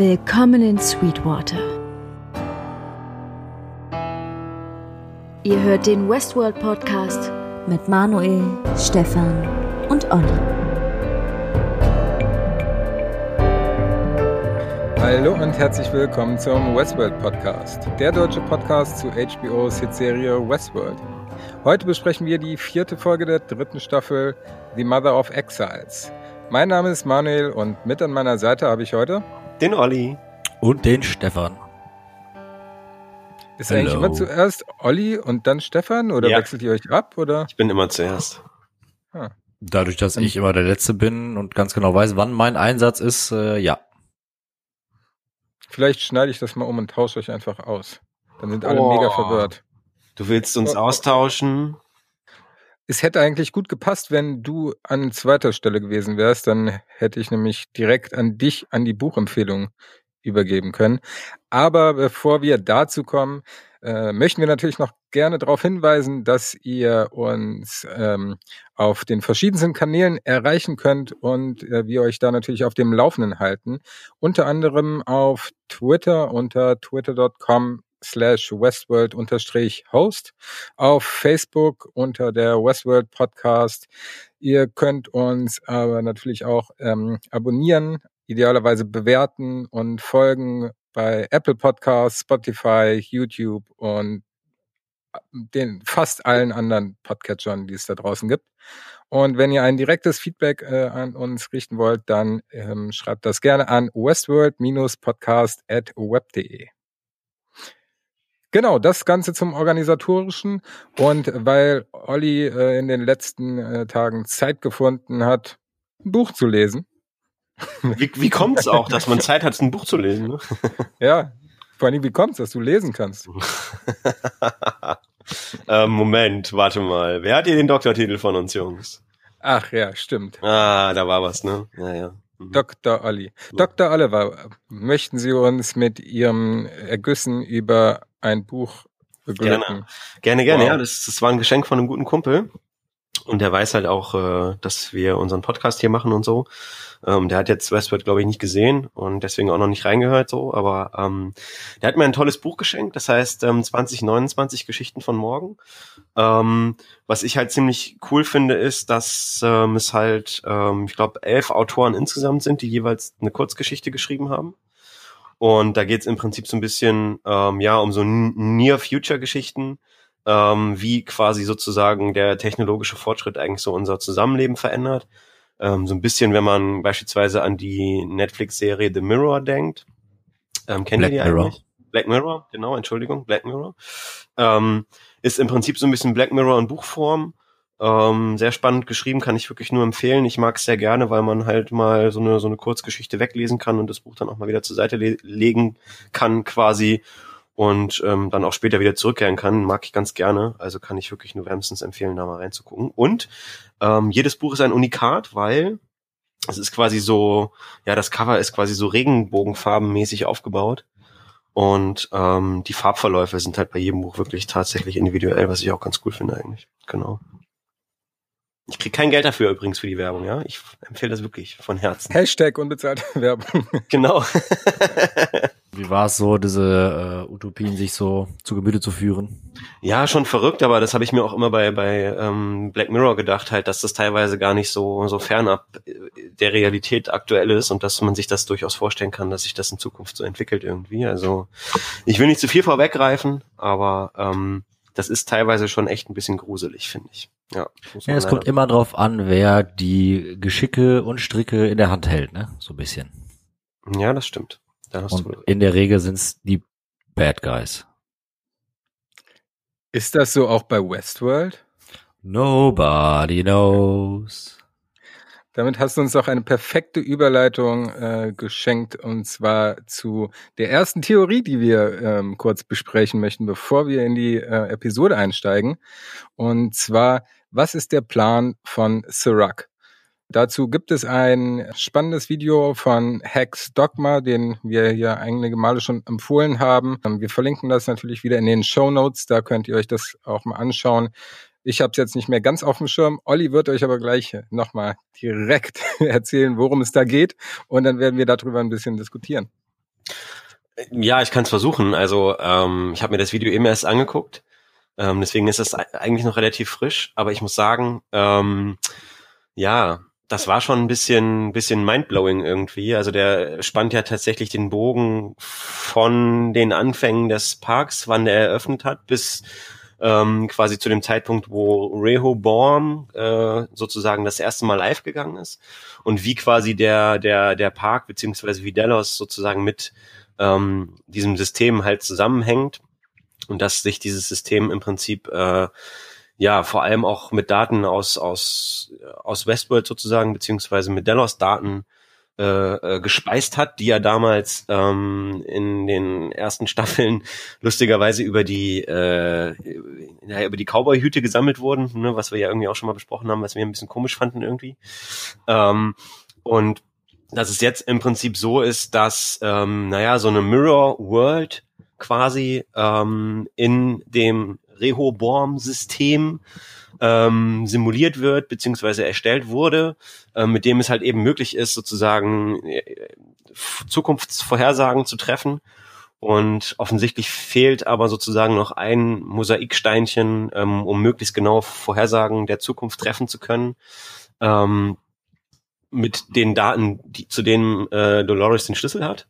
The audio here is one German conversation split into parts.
Willkommen in Sweetwater. Ihr hört den Westworld Podcast mit Manuel, Stefan und Olli. Hallo und herzlich willkommen zum Westworld Podcast, der deutsche Podcast zu HBO's Hitserie Westworld. Heute besprechen wir die vierte Folge der dritten Staffel The Mother of Exiles. Mein Name ist Manuel und mit an meiner Seite habe ich heute den Olli. Und den Stefan. Ist Hello. eigentlich immer zuerst Olli und dann Stefan oder ja. wechselt ihr euch ab? Oder? Ich bin immer zuerst. Ah. Dadurch, dass ich immer der Letzte bin und ganz genau weiß, wann mein Einsatz ist, äh, ja. Vielleicht schneide ich das mal um und tausche euch einfach aus. Dann sind alle oh. mega verwirrt. Du willst uns oh. austauschen? Es hätte eigentlich gut gepasst, wenn du an zweiter Stelle gewesen wärst. Dann hätte ich nämlich direkt an dich, an die Buchempfehlung übergeben können. Aber bevor wir dazu kommen, äh, möchten wir natürlich noch gerne darauf hinweisen, dass ihr uns ähm, auf den verschiedensten Kanälen erreichen könnt und äh, wir euch da natürlich auf dem Laufenden halten. Unter anderem auf Twitter unter twitter.com slash Westworld unterstrich Host, auf Facebook unter der Westworld Podcast. Ihr könnt uns aber natürlich auch ähm, abonnieren, idealerweise bewerten und folgen bei Apple Podcasts, Spotify, YouTube und äh, den fast allen anderen Podcatchern, die es da draußen gibt. Und wenn ihr ein direktes Feedback äh, an uns richten wollt, dann ähm, schreibt das gerne an westworld-podcast at web.de. Genau, das Ganze zum Organisatorischen. Und weil Olli äh, in den letzten äh, Tagen Zeit gefunden hat, ein Buch zu lesen. Wie, wie kommt es auch, dass man Zeit hat, ein Buch zu lesen? Ne? ja, vor allem, wie kommt es, dass du lesen kannst? ähm, Moment, warte mal. Wer hat hier den Doktortitel von uns, Jungs? Ach ja, stimmt. Ah, da war was, ne? Ja, ja. Mhm. Dr. Olli. Dr. Oliver, möchten Sie uns mit Ihrem Ergüssen über ein Buch beglücken? Gerne, gerne, gerne. Wow. Ja, das, das war ein Geschenk von einem guten Kumpel. Und der weiß halt auch, äh, dass wir unseren Podcast hier machen und so. Ähm, der hat jetzt Westworld, glaube ich, nicht gesehen und deswegen auch noch nicht reingehört so. Aber ähm, der hat mir ein tolles Buch geschenkt, das heißt ähm, 2029 Geschichten von morgen. Ähm, was ich halt ziemlich cool finde, ist, dass ähm, es halt, ähm, ich glaube, elf Autoren insgesamt sind, die jeweils eine Kurzgeschichte geschrieben haben. Und da geht es im Prinzip so ein bisschen ähm, ja um so Near-Future-Geschichten, ähm, wie quasi sozusagen der technologische Fortschritt eigentlich so unser Zusammenleben verändert. Ähm, so ein bisschen, wenn man beispielsweise an die Netflix-Serie The Mirror denkt. Ähm, kennt Black ihr die Mirror. eigentlich? Black Mirror, genau, Entschuldigung, Black Mirror. Ähm, ist im Prinzip so ein bisschen Black Mirror in Buchform. Ähm, sehr spannend geschrieben, kann ich wirklich nur empfehlen. Ich mag es sehr gerne, weil man halt mal so eine, so eine Kurzgeschichte weglesen kann und das Buch dann auch mal wieder zur Seite le legen kann quasi und ähm, dann auch später wieder zurückkehren kann, mag ich ganz gerne. Also kann ich wirklich nur wärmstens empfehlen, da mal reinzugucken. Und ähm, jedes Buch ist ein Unikat, weil es ist quasi so, ja, das Cover ist quasi so regenbogenfarbenmäßig aufgebaut. Und ähm, die Farbverläufe sind halt bei jedem Buch wirklich tatsächlich individuell, was ich auch ganz cool finde eigentlich. Genau. Ich krieg kein Geld dafür übrigens für die Werbung, ja. Ich empfehle das wirklich von Herzen. Hashtag unbezahlte Werbung. Genau. Wie war es so, diese äh, Utopien sich so zu Gemüte zu führen? Ja, schon verrückt, aber das habe ich mir auch immer bei, bei ähm, Black Mirror gedacht, halt, dass das teilweise gar nicht so, so fernab äh, der Realität aktuell ist und dass man sich das durchaus vorstellen kann, dass sich das in Zukunft so entwickelt irgendwie. Also ich will nicht zu viel vorweggreifen, aber ähm, das ist teilweise schon echt ein bisschen gruselig, finde ich. Ja, ja es kommt immer drauf an, wer die Geschicke und Stricke in der Hand hält, ne? So ein bisschen. Ja, das stimmt. Da und in der Regel sind es die Bad Guys. Ist das so auch bei Westworld? Nobody knows. Damit hast du uns auch eine perfekte Überleitung äh, geschenkt und zwar zu der ersten Theorie, die wir ähm, kurz besprechen möchten, bevor wir in die äh, Episode einsteigen. Und zwar, was ist der Plan von Sirac? Dazu gibt es ein spannendes Video von Hex Dogma, den wir hier einige Male schon empfohlen haben. Wir verlinken das natürlich wieder in den Show Notes. Da könnt ihr euch das auch mal anschauen. Ich habe es jetzt nicht mehr ganz auf dem Schirm. Olli wird euch aber gleich nochmal direkt erzählen, worum es da geht. Und dann werden wir darüber ein bisschen diskutieren. Ja, ich kann es versuchen. Also ähm, ich habe mir das Video eben erst angeguckt. Ähm, deswegen ist es eigentlich noch relativ frisch. Aber ich muss sagen, ähm, ja, das war schon ein bisschen, bisschen mindblowing irgendwie. Also der spannt ja tatsächlich den Bogen von den Anfängen des Parks, wann der eröffnet hat, bis ähm, quasi zu dem Zeitpunkt, wo Rehoboam äh, sozusagen das erste Mal live gegangen ist und wie quasi der der der Park beziehungsweise wie Delos sozusagen mit ähm, diesem System halt zusammenhängt und dass sich dieses System im Prinzip äh, ja vor allem auch mit Daten aus aus aus Westworld sozusagen beziehungsweise mit Delos Daten äh, äh, gespeist hat, die ja damals ähm, in den ersten Staffeln lustigerweise über die äh, ja, über die Cowboy-Hüte gesammelt wurden, ne, was wir ja irgendwie auch schon mal besprochen haben, was wir ein bisschen komisch fanden irgendwie. Ähm, und dass es jetzt im Prinzip so ist, dass ähm, naja so eine Mirror World quasi ähm, in dem Rehoboam-System ähm, simuliert wird, beziehungsweise erstellt wurde, äh, mit dem es halt eben möglich ist, sozusagen äh, Zukunftsvorhersagen zu treffen. Und offensichtlich fehlt aber sozusagen noch ein Mosaiksteinchen, ähm, um möglichst genau Vorhersagen der Zukunft treffen zu können. Ähm, mit den Daten, die, zu denen äh, Dolores den Schlüssel hat.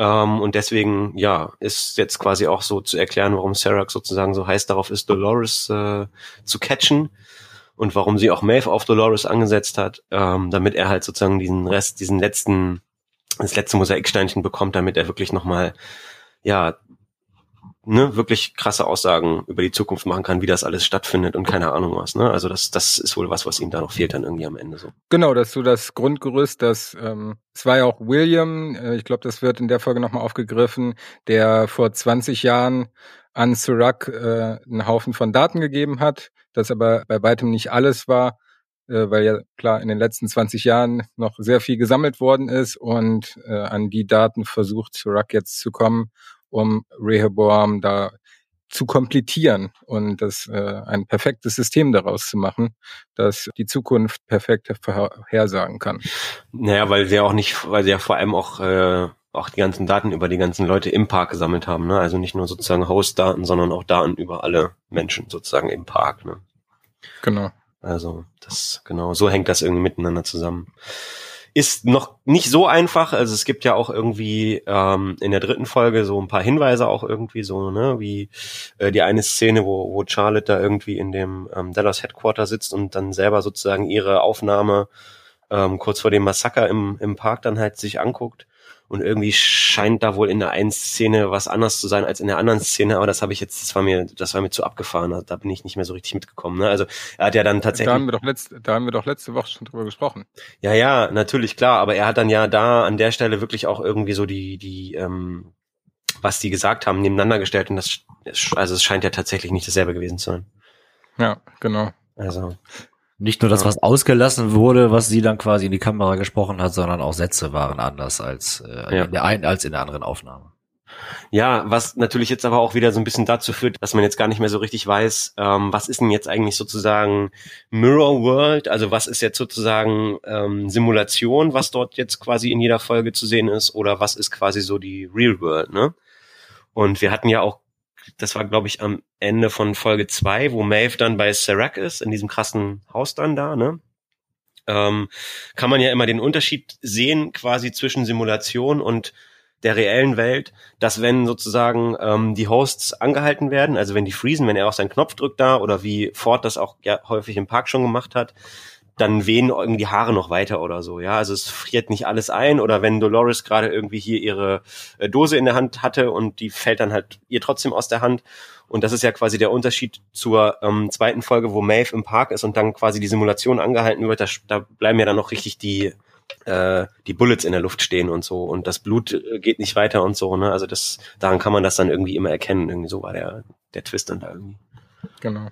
Ähm, und deswegen, ja, ist jetzt quasi auch so zu erklären, warum Serac sozusagen so heiß darauf ist, Dolores äh, zu catchen und warum sie auch Maeve auf Dolores angesetzt hat, ähm, damit er halt sozusagen diesen Rest, diesen letzten, das letzte Mosaiksteinchen bekommt, damit er wirklich nochmal, ja, ne, wirklich krasse Aussagen über die Zukunft machen kann, wie das alles stattfindet und keine Ahnung was. Ne? Also das, das ist wohl was, was ihm da noch fehlt dann irgendwie am Ende so. Genau, dass du das Grundgerüst, das ähm, es war ja auch William, äh, ich glaube, das wird in der Folge nochmal aufgegriffen, der vor 20 Jahren an Sirac äh, einen Haufen von Daten gegeben hat, das aber bei weitem nicht alles war, äh, weil ja klar in den letzten 20 Jahren noch sehr viel gesammelt worden ist und äh, an die Daten versucht Sirac jetzt zu kommen um Rehoboam da zu komplettieren und das äh, ein perfektes System daraus zu machen, das die Zukunft perfekt vorhersagen kann. Naja, weil sie auch nicht, weil sie ja vor allem auch äh, auch die ganzen Daten über die ganzen Leute im Park gesammelt haben, ne? Also nicht nur sozusagen Host-Daten, sondern auch Daten über alle Menschen sozusagen im Park, ne? Genau. Also das genau so hängt das irgendwie miteinander zusammen ist noch nicht so einfach. Also es gibt ja auch irgendwie ähm, in der dritten Folge so ein paar Hinweise auch irgendwie so, ne, wie äh, die eine Szene, wo, wo Charlotte da irgendwie in dem ähm, Dallas Headquarter sitzt und dann selber sozusagen ihre Aufnahme ähm, kurz vor dem Massaker im, im Park dann halt sich anguckt. Und irgendwie scheint da wohl in der einen Szene was anders zu sein als in der anderen Szene, aber das habe ich jetzt, das war mir, das war mir zu abgefahren. Also da bin ich nicht mehr so richtig mitgekommen. Ne? Also er hat ja dann tatsächlich. Da haben wir doch letzte, da haben wir doch letzte Woche schon drüber gesprochen. Ja, ja, natürlich, klar, aber er hat dann ja da an der Stelle wirklich auch irgendwie so die, die, ähm, was die gesagt haben, nebeneinander gestellt und das, also es scheint ja tatsächlich nicht dasselbe gewesen zu sein. Ja, genau. Also. Nicht nur das, was ausgelassen wurde, was sie dann quasi in die Kamera gesprochen hat, sondern auch Sätze waren anders als, äh, ja. in der einen als in der anderen Aufnahme. Ja, was natürlich jetzt aber auch wieder so ein bisschen dazu führt, dass man jetzt gar nicht mehr so richtig weiß, ähm, was ist denn jetzt eigentlich sozusagen Mirror World, also was ist jetzt sozusagen ähm, Simulation, was dort jetzt quasi in jeder Folge zu sehen ist, oder was ist quasi so die Real World, ne? Und wir hatten ja auch das war, glaube ich, am Ende von Folge zwei, wo Maeve dann bei Serac ist, in diesem krassen Haus dann da, ne? Ähm, kann man ja immer den Unterschied sehen, quasi zwischen Simulation und der reellen Welt, dass wenn sozusagen ähm, die Hosts angehalten werden, also wenn die freezen, wenn er auch seinen Knopf drückt da oder wie Ford das auch ja häufig im Park schon gemacht hat, dann wehen irgendwie die Haare noch weiter oder so, ja. Also es friert nicht alles ein oder wenn Dolores gerade irgendwie hier ihre äh, Dose in der Hand hatte und die fällt dann halt ihr trotzdem aus der Hand. Und das ist ja quasi der Unterschied zur ähm, zweiten Folge, wo Maeve im Park ist und dann quasi die Simulation angehalten wird. Da, da bleiben ja dann noch richtig die äh, die Bullets in der Luft stehen und so und das Blut äh, geht nicht weiter und so. Ne? Also das daran kann man das dann irgendwie immer erkennen. Irgendwie so war der der Twist dann da irgendwie. Genau.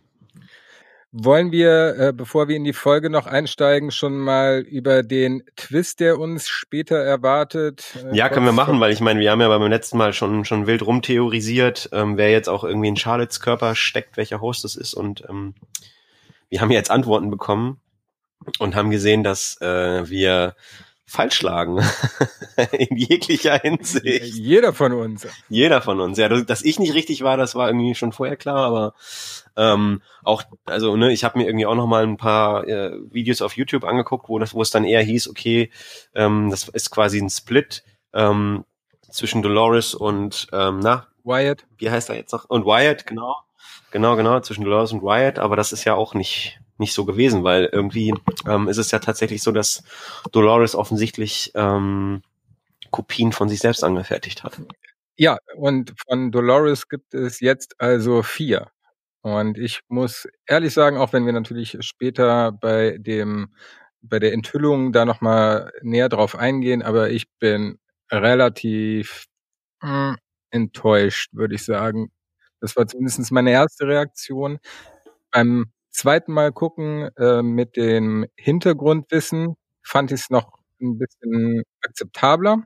Wollen wir, äh, bevor wir in die Folge noch einsteigen, schon mal über den Twist, der uns später erwartet? Äh, ja, können wir machen, weil ich meine, wir haben ja beim letzten Mal schon schon wild rumtheorisiert, ähm, wer jetzt auch irgendwie in Charlottes Körper steckt, welcher Host es ist und ähm, wir haben jetzt Antworten bekommen und haben gesehen, dass äh, wir falsch lagen. In jeglicher Hinsicht. Jeder von uns. Jeder von uns. Ja, dass ich nicht richtig war, das war irgendwie schon vorher klar, aber ähm, auch, also ne, ich habe mir irgendwie auch noch mal ein paar äh, Videos auf YouTube angeguckt, wo das, wo es dann eher hieß, okay, ähm, das ist quasi ein Split ähm, zwischen Dolores und ähm, na Wyatt. Wie heißt er jetzt noch? Und Wyatt, genau. Genau, genau, zwischen Dolores und Wyatt, aber das ist ja auch nicht nicht so gewesen, weil irgendwie ähm, ist es ja tatsächlich so, dass Dolores offensichtlich ähm, Kopien von sich selbst angefertigt hat. Ja, und von Dolores gibt es jetzt also vier. Und ich muss ehrlich sagen, auch wenn wir natürlich später bei dem bei der Enthüllung da noch mal näher drauf eingehen, aber ich bin relativ mh, hm, enttäuscht, würde ich sagen. Das war zumindest meine erste Reaktion. Beim zweiten Mal gucken äh, mit dem Hintergrundwissen fand ich es noch ein bisschen akzeptabler.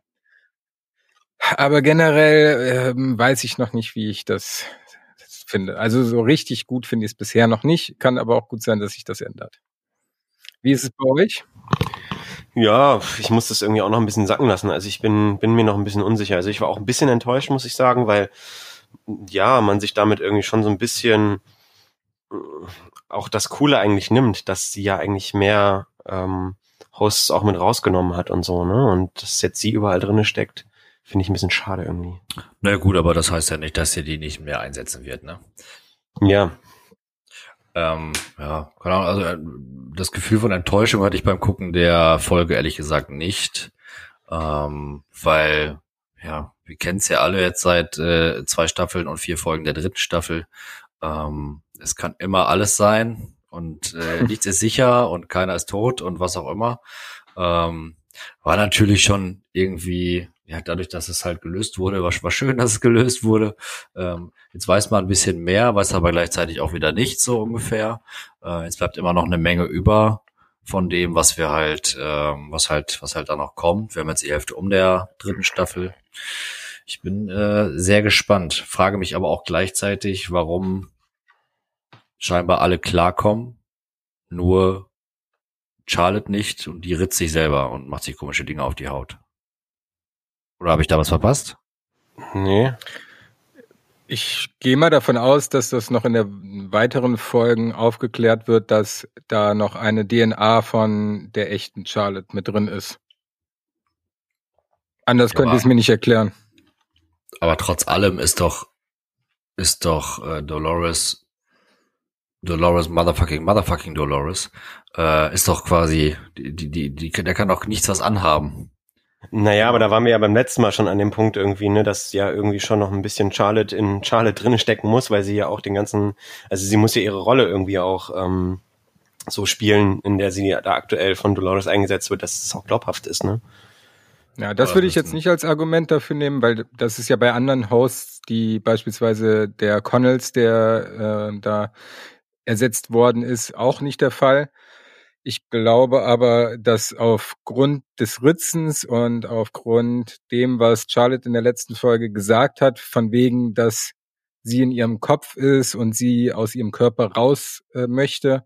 Aber generell ähm, weiß ich noch nicht, wie ich das, das finde. Also so richtig gut finde ich es bisher noch nicht. Kann aber auch gut sein, dass sich das ändert. Wie ist es bei euch? Ja, ich muss das irgendwie auch noch ein bisschen sacken lassen. Also ich bin, bin mir noch ein bisschen unsicher. Also ich war auch ein bisschen enttäuscht, muss ich sagen, weil ja, man sich damit irgendwie schon so ein bisschen auch das Coole eigentlich nimmt, dass sie ja eigentlich mehr ähm, Hosts auch mit rausgenommen hat und so, ne? Und dass jetzt sie überall drinne steckt, finde ich ein bisschen schade irgendwie. Na gut, aber das heißt ja nicht, dass sie die nicht mehr einsetzen wird, ne? Ja. Ähm, ja, keine Ahnung, also äh, das Gefühl von Enttäuschung hatte ich beim Gucken der Folge ehrlich gesagt nicht. Ähm, weil, ja, wir kennen es ja alle jetzt seit äh, zwei Staffeln und vier Folgen der dritten Staffel. Ähm, es kann immer alles sein und äh, nichts ist sicher und keiner ist tot und was auch immer. Ähm, war natürlich schon irgendwie, ja, dadurch, dass es halt gelöst wurde, war, war schön, dass es gelöst wurde. Ähm, jetzt weiß man ein bisschen mehr, weiß aber gleichzeitig auch wieder nicht so ungefähr. Äh, jetzt bleibt immer noch eine Menge über von dem, was wir halt, ähm, was halt, was halt da noch kommt. Wir haben jetzt die Hälfte um der dritten Staffel. Ich bin äh, sehr gespannt, frage mich aber auch gleichzeitig, warum scheinbar alle klarkommen, nur Charlotte nicht und die ritzt sich selber und macht sich komische Dinge auf die Haut. Oder habe ich da was verpasst? Nee. Ich gehe mal davon aus, dass das noch in der weiteren Folgen aufgeklärt wird, dass da noch eine DNA von der echten Charlotte mit drin ist. Anders ja, könnte ich es mir nicht erklären. Aber trotz allem ist doch ist doch äh, Dolores Dolores Motherfucking Motherfucking Dolores äh, ist doch quasi die, die, die, die, der kann doch nichts was anhaben. Naja, aber da waren wir ja beim letzten Mal schon an dem Punkt irgendwie, ne, dass ja irgendwie schon noch ein bisschen Charlotte in Charlotte drinne stecken muss, weil sie ja auch den ganzen, also sie muss ja ihre Rolle irgendwie auch ähm, so spielen, in der sie da aktuell von Dolores eingesetzt wird, dass es auch glaubhaft ist, ne? Ja, das würde ich jetzt nicht als Argument dafür nehmen, weil das ist ja bei anderen Hosts, die beispielsweise der Connells, der äh, da ersetzt worden ist, auch nicht der Fall. Ich glaube aber, dass aufgrund des Ritzens und aufgrund dem, was Charlotte in der letzten Folge gesagt hat, von wegen, dass sie in ihrem Kopf ist und sie aus ihrem Körper raus äh, möchte,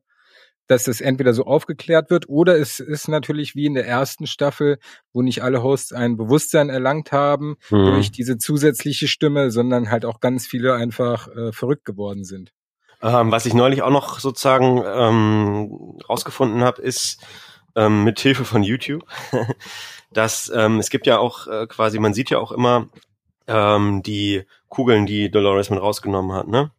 dass es entweder so aufgeklärt wird oder es ist natürlich wie in der ersten Staffel, wo nicht alle Hosts ein Bewusstsein erlangt haben mhm. durch diese zusätzliche Stimme, sondern halt auch ganz viele einfach äh, verrückt geworden sind. Ähm, was ich neulich auch noch sozusagen ähm, rausgefunden habe, ist ähm, mit Hilfe von YouTube, dass ähm, es gibt ja auch äh, quasi, man sieht ja auch immer ähm, die Kugeln, die Dolores mit rausgenommen hat, ne?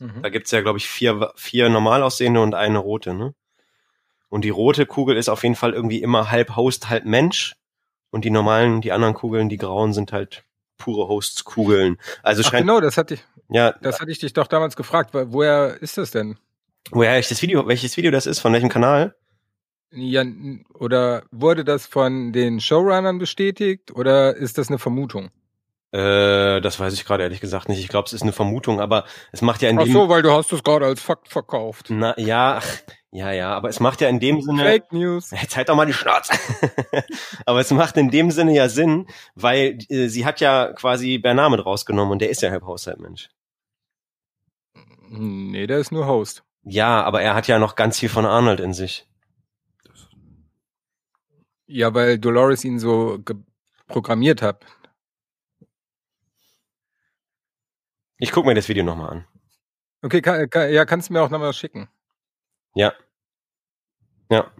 Mhm. Da gibt's ja, glaube ich, vier, vier normal aussehende und eine rote, ne? Und die rote Kugel ist auf jeden Fall irgendwie immer halb Host, halb Mensch. Und die normalen, die anderen Kugeln, die grauen, sind halt pure Hosts-Kugeln. Also Ach, genau, das hatte ich, ja, das hatte ich dich doch damals gefragt. Woher ist das denn? Woher ich das Video, welches Video das ist, von welchem Kanal? Ja, oder wurde das von den Showrunnern bestätigt oder ist das eine Vermutung? Äh, das weiß ich gerade ehrlich gesagt nicht. Ich glaube, es ist eine Vermutung, aber es macht ja in Ach dem... Ach so, weil du hast es gerade als Fakt verkauft. Na, ja, ja, ja, aber es macht ja in dem Sinne... Fake News. Jetzt halt doch mal die Schnauze. aber es macht in dem Sinne ja Sinn, weil äh, sie hat ja quasi Bernard mit rausgenommen und der ist ja halb Haushaltmensch. Nee, der ist nur Host. Ja, aber er hat ja noch ganz viel von Arnold in sich. Ja, weil Dolores ihn so programmiert hat. Ich gucke mir das Video nochmal an. Okay, kann, kann, ja, kannst du mir auch nochmal schicken. Ja. Ja,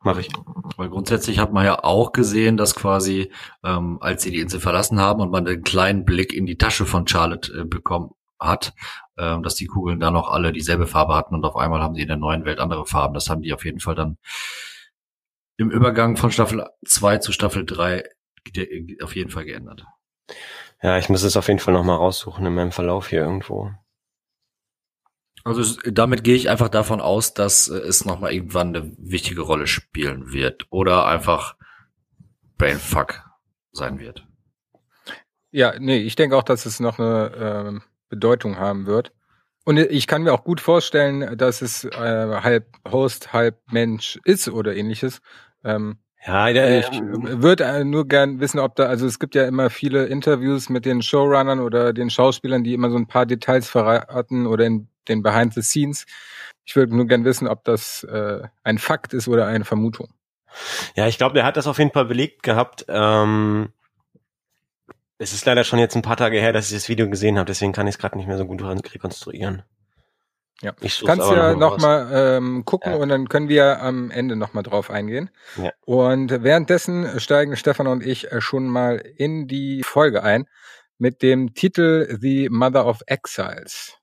mache ich. Weil grundsätzlich hat man ja auch gesehen, dass quasi, ähm, als sie die Insel verlassen haben und man einen kleinen Blick in die Tasche von Charlotte äh, bekommen hat, ähm, dass die Kugeln da noch alle dieselbe Farbe hatten und auf einmal haben sie in der neuen Welt andere Farben. Das haben die auf jeden Fall dann im Übergang von Staffel 2 zu Staffel 3 auf jeden Fall geändert. Ja, ich muss es auf jeden Fall nochmal raussuchen in meinem Verlauf hier irgendwo. Also damit gehe ich einfach davon aus, dass äh, es nochmal irgendwann eine wichtige Rolle spielen wird oder einfach Brainfuck sein wird. Ja, nee, ich denke auch, dass es noch eine äh, Bedeutung haben wird. Und ich kann mir auch gut vorstellen, dass es äh, halb Host, halb Mensch ist oder ähnliches. Ähm, ja, der, ich ähm, würde nur gern wissen, ob da, also es gibt ja immer viele Interviews mit den Showrunnern oder den Schauspielern, die immer so ein paar Details verraten oder in den Behind the Scenes. Ich würde nur gern wissen, ob das äh, ein Fakt ist oder eine Vermutung. Ja, ich glaube, der hat das auf jeden Fall belegt gehabt. Ähm, es ist leider schon jetzt ein paar Tage her, dass ich das Video gesehen habe, deswegen kann ich es gerade nicht mehr so gut rekonstruieren. Ja, ich kannst ja noch mal ähm, gucken ja. und dann können wir am Ende noch mal drauf eingehen. Ja. Und währenddessen steigen Stefan und ich äh, schon mal in die Folge ein mit dem Titel The Mother of Exiles.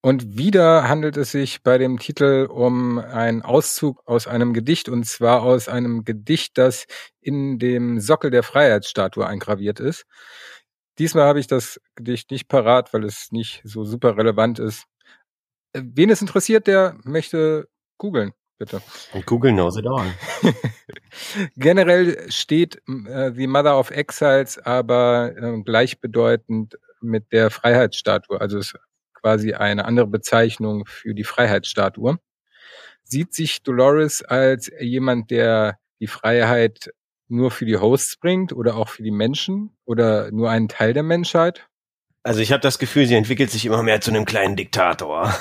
Und wieder handelt es sich bei dem Titel um einen Auszug aus einem Gedicht und zwar aus einem Gedicht, das in dem Sockel der Freiheitsstatue eingraviert ist. Diesmal habe ich das Gedicht nicht parat, weil es nicht so super relevant ist. Äh, wen es interessiert, der möchte googeln, bitte. Und Google knows it all. Generell steht äh, The Mother of Exiles aber äh, gleichbedeutend mit der Freiheitsstatue. Also es quasi eine andere Bezeichnung für die Freiheitsstatue. Sieht sich Dolores als jemand, der die Freiheit nur für die Hosts bringt oder auch für die Menschen oder nur einen Teil der Menschheit? Also ich habe das Gefühl, sie entwickelt sich immer mehr zu einem kleinen Diktator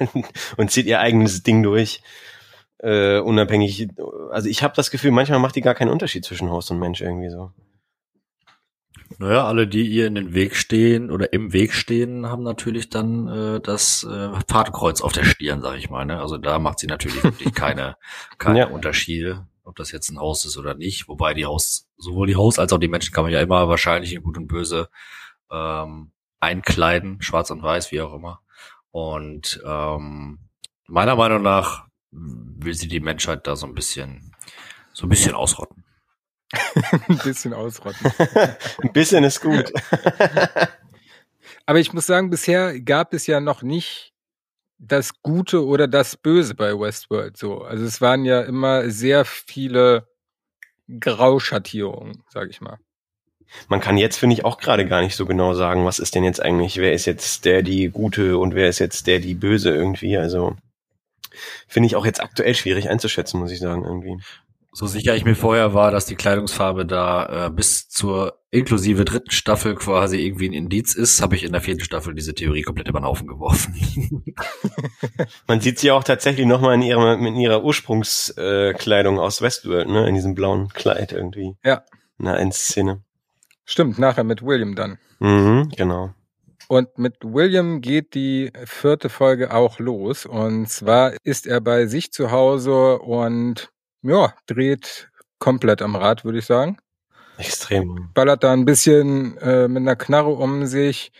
und zieht ihr eigenes Ding durch. Äh, unabhängig. Also ich habe das Gefühl, manchmal macht die gar keinen Unterschied zwischen Host und Mensch irgendwie so. Naja, alle, die ihr in den Weg stehen oder im Weg stehen, haben natürlich dann äh, das äh, Fahrtkreuz auf der Stirn, sag ich mal. Ne? Also da macht sie natürlich wirklich keine, keine ja. Unterschiede, ob das jetzt ein Haus ist oder nicht. Wobei die Haus, sowohl die Haus als auch die Menschen kann man ja immer wahrscheinlich in Gut und Böse ähm, einkleiden, schwarz und weiß, wie auch immer. Und ähm, meiner Meinung nach will sie die Menschheit da so ein bisschen, so ein bisschen ausrotten. ein bisschen ausrotten. ein bisschen ist gut. Aber ich muss sagen, bisher gab es ja noch nicht das Gute oder das Böse bei Westworld so. Also es waren ja immer sehr viele Grauschattierungen, sag ich mal man kann jetzt, finde ich, auch gerade gar nicht so genau sagen, was ist denn jetzt eigentlich, wer ist jetzt der die Gute und wer ist jetzt der die Böse irgendwie. Also finde ich auch jetzt aktuell schwierig einzuschätzen, muss ich sagen, irgendwie. So sicher ich mir vorher war, dass die Kleidungsfarbe da äh, bis zur inklusive dritten Staffel quasi irgendwie ein Indiz ist, habe ich in der vierten Staffel diese Theorie komplett über den Haufen geworfen. Man sieht sie auch tatsächlich nochmal in ihrer, in ihrer Ursprungskleidung äh, aus Westworld, ne? In diesem blauen Kleid irgendwie. Ja. In einer Endszene. Stimmt, nachher mit William dann. Mhm, genau. Und mit William geht die vierte Folge auch los. Und zwar ist er bei sich zu Hause und ja, dreht komplett am Rad, würde ich sagen. Extrem. Ballert da ein bisschen äh, mit einer Knarre um sich,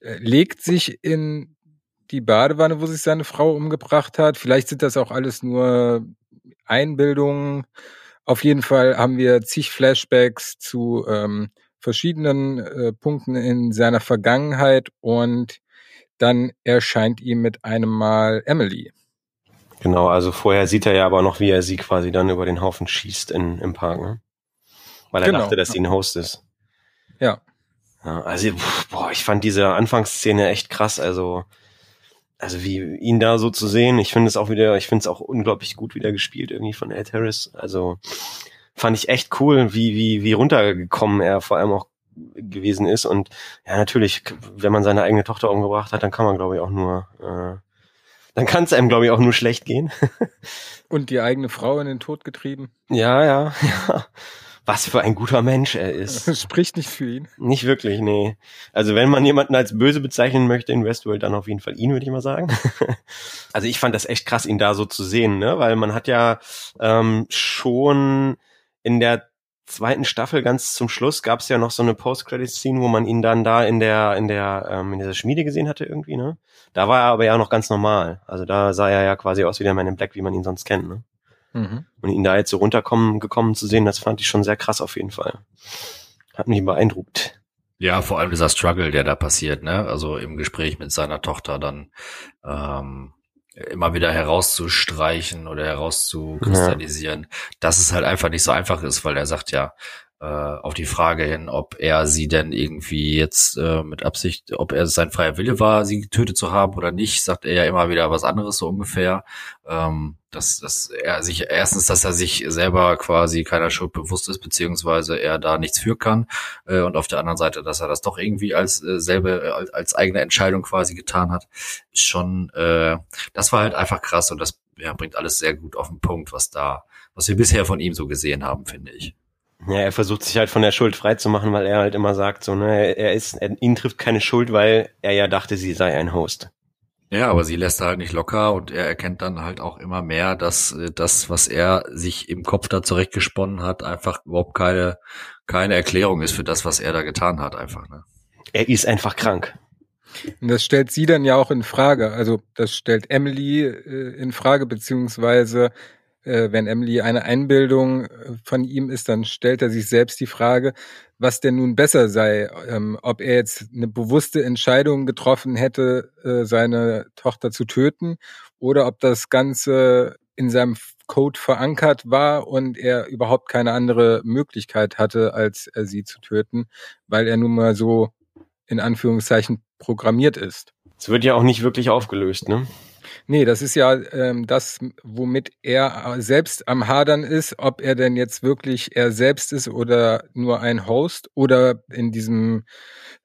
äh, legt sich in die Badewanne, wo sich seine Frau umgebracht hat. Vielleicht sind das auch alles nur Einbildungen. Auf jeden Fall haben wir zig Flashbacks zu ähm, verschiedenen äh, Punkten in seiner Vergangenheit und dann erscheint ihm mit einem Mal Emily. Genau, also vorher sieht er ja aber noch, wie er sie quasi dann über den Haufen schießt in, im Park, ne? Weil er genau. dachte, dass sie ein Host ist. Ja. ja. Also, boah, ich fand diese Anfangsszene echt krass, also, also wie ihn da so zu sehen, ich finde es auch wieder, ich finde es auch unglaublich gut wieder gespielt irgendwie von Ed Harris. Also fand ich echt cool, wie, wie, wie runtergekommen er vor allem auch gewesen ist. Und ja, natürlich, wenn man seine eigene Tochter umgebracht hat, dann kann man, glaube ich, auch nur, äh, Dann kann es einem, glaube ich, auch nur schlecht gehen. Und die eigene Frau in den Tod getrieben. Ja, ja, ja. Was für ein guter Mensch er ist. Das spricht nicht für ihn. Nicht wirklich, nee. Also wenn man jemanden als böse bezeichnen möchte in Westworld, dann auf jeden Fall ihn, würde ich mal sagen. also ich fand das echt krass, ihn da so zu sehen, ne? Weil man hat ja ähm, schon in der zweiten Staffel ganz zum Schluss gab es ja noch so eine Post-Credit-Scene, wo man ihn dann da in der in der ähm, in dieser Schmiede gesehen hatte irgendwie, ne? Da war er aber ja noch ganz normal. Also da sah er ja quasi aus wie der Man in Black, wie man ihn sonst kennt, ne? Mhm. Und ihn da jetzt so runterkommen gekommen zu sehen, das fand ich schon sehr krass auf jeden Fall. Hat mich beeindruckt. Ja, vor allem dieser Struggle, der da passiert, ne? Also im Gespräch mit seiner Tochter dann ähm, immer wieder herauszustreichen oder herauszukristallisieren, ja. dass es halt einfach nicht so einfach ist, weil er sagt ja, äh, auf die Frage hin, ob er sie denn irgendwie jetzt äh, mit Absicht, ob er sein freier Wille war, sie getötet zu haben oder nicht, sagt er ja immer wieder was anderes so ungefähr. Ähm, dass, dass er sich erstens, dass er sich selber quasi keiner Schuld bewusst ist, beziehungsweise er da nichts für kann. Äh, und auf der anderen Seite, dass er das doch irgendwie als äh, selbe, äh, als, als eigene Entscheidung quasi getan hat, ist schon, äh, das war halt einfach krass und das ja, bringt alles sehr gut auf den Punkt, was da, was wir bisher von ihm so gesehen haben, finde ich. Ja, er versucht sich halt von der Schuld frei zu machen, weil er halt immer sagt, so, ne, er ist, er, ihn trifft keine Schuld, weil er ja dachte, sie sei ein Host. Ja, aber sie lässt halt nicht locker und er erkennt dann halt auch immer mehr, dass äh, das, was er sich im Kopf da zurechtgesponnen hat, einfach überhaupt keine, keine Erklärung ist für das, was er da getan hat, einfach, ne? Er ist einfach krank. Und das stellt sie dann ja auch in Frage. Also das stellt Emily äh, in Frage, beziehungsweise äh, wenn Emily eine Einbildung äh, von ihm ist, dann stellt er sich selbst die Frage, was denn nun besser sei, ähm, ob er jetzt eine bewusste Entscheidung getroffen hätte, äh, seine Tochter zu töten, oder ob das Ganze in seinem Code verankert war und er überhaupt keine andere Möglichkeit hatte, als äh, sie zu töten, weil er nun mal so in Anführungszeichen programmiert ist. Es wird ja auch nicht wirklich aufgelöst, ne? Nee, das ist ja ähm, das, womit er selbst am Hadern ist, ob er denn jetzt wirklich er selbst ist oder nur ein Host oder in diesem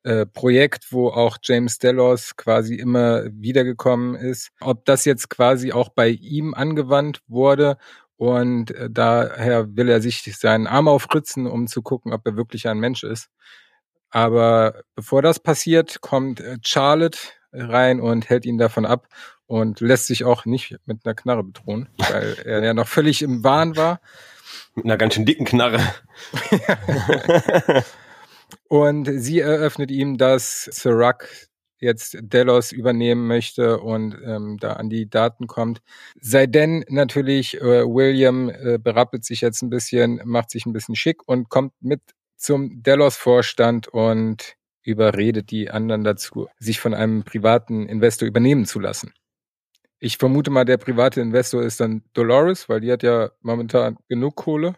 äh, Projekt, wo auch James Delos quasi immer wiedergekommen ist, ob das jetzt quasi auch bei ihm angewandt wurde und äh, daher will er sich seinen Arm aufritzen, um zu gucken, ob er wirklich ein Mensch ist. Aber bevor das passiert, kommt äh, Charlotte rein und hält ihn davon ab und lässt sich auch nicht mit einer Knarre bedrohen, weil er ja noch völlig im Wahn war. Mit einer ganz schön dicken Knarre. und sie eröffnet ihm, dass Sirac jetzt Delos übernehmen möchte und ähm, da an die Daten kommt. Sei denn natürlich, äh, William äh, berappelt sich jetzt ein bisschen, macht sich ein bisschen schick und kommt mit zum Delos-Vorstand und überredet die anderen dazu, sich von einem privaten Investor übernehmen zu lassen. Ich vermute mal, der private Investor ist dann Dolores, weil die hat ja momentan genug Kohle.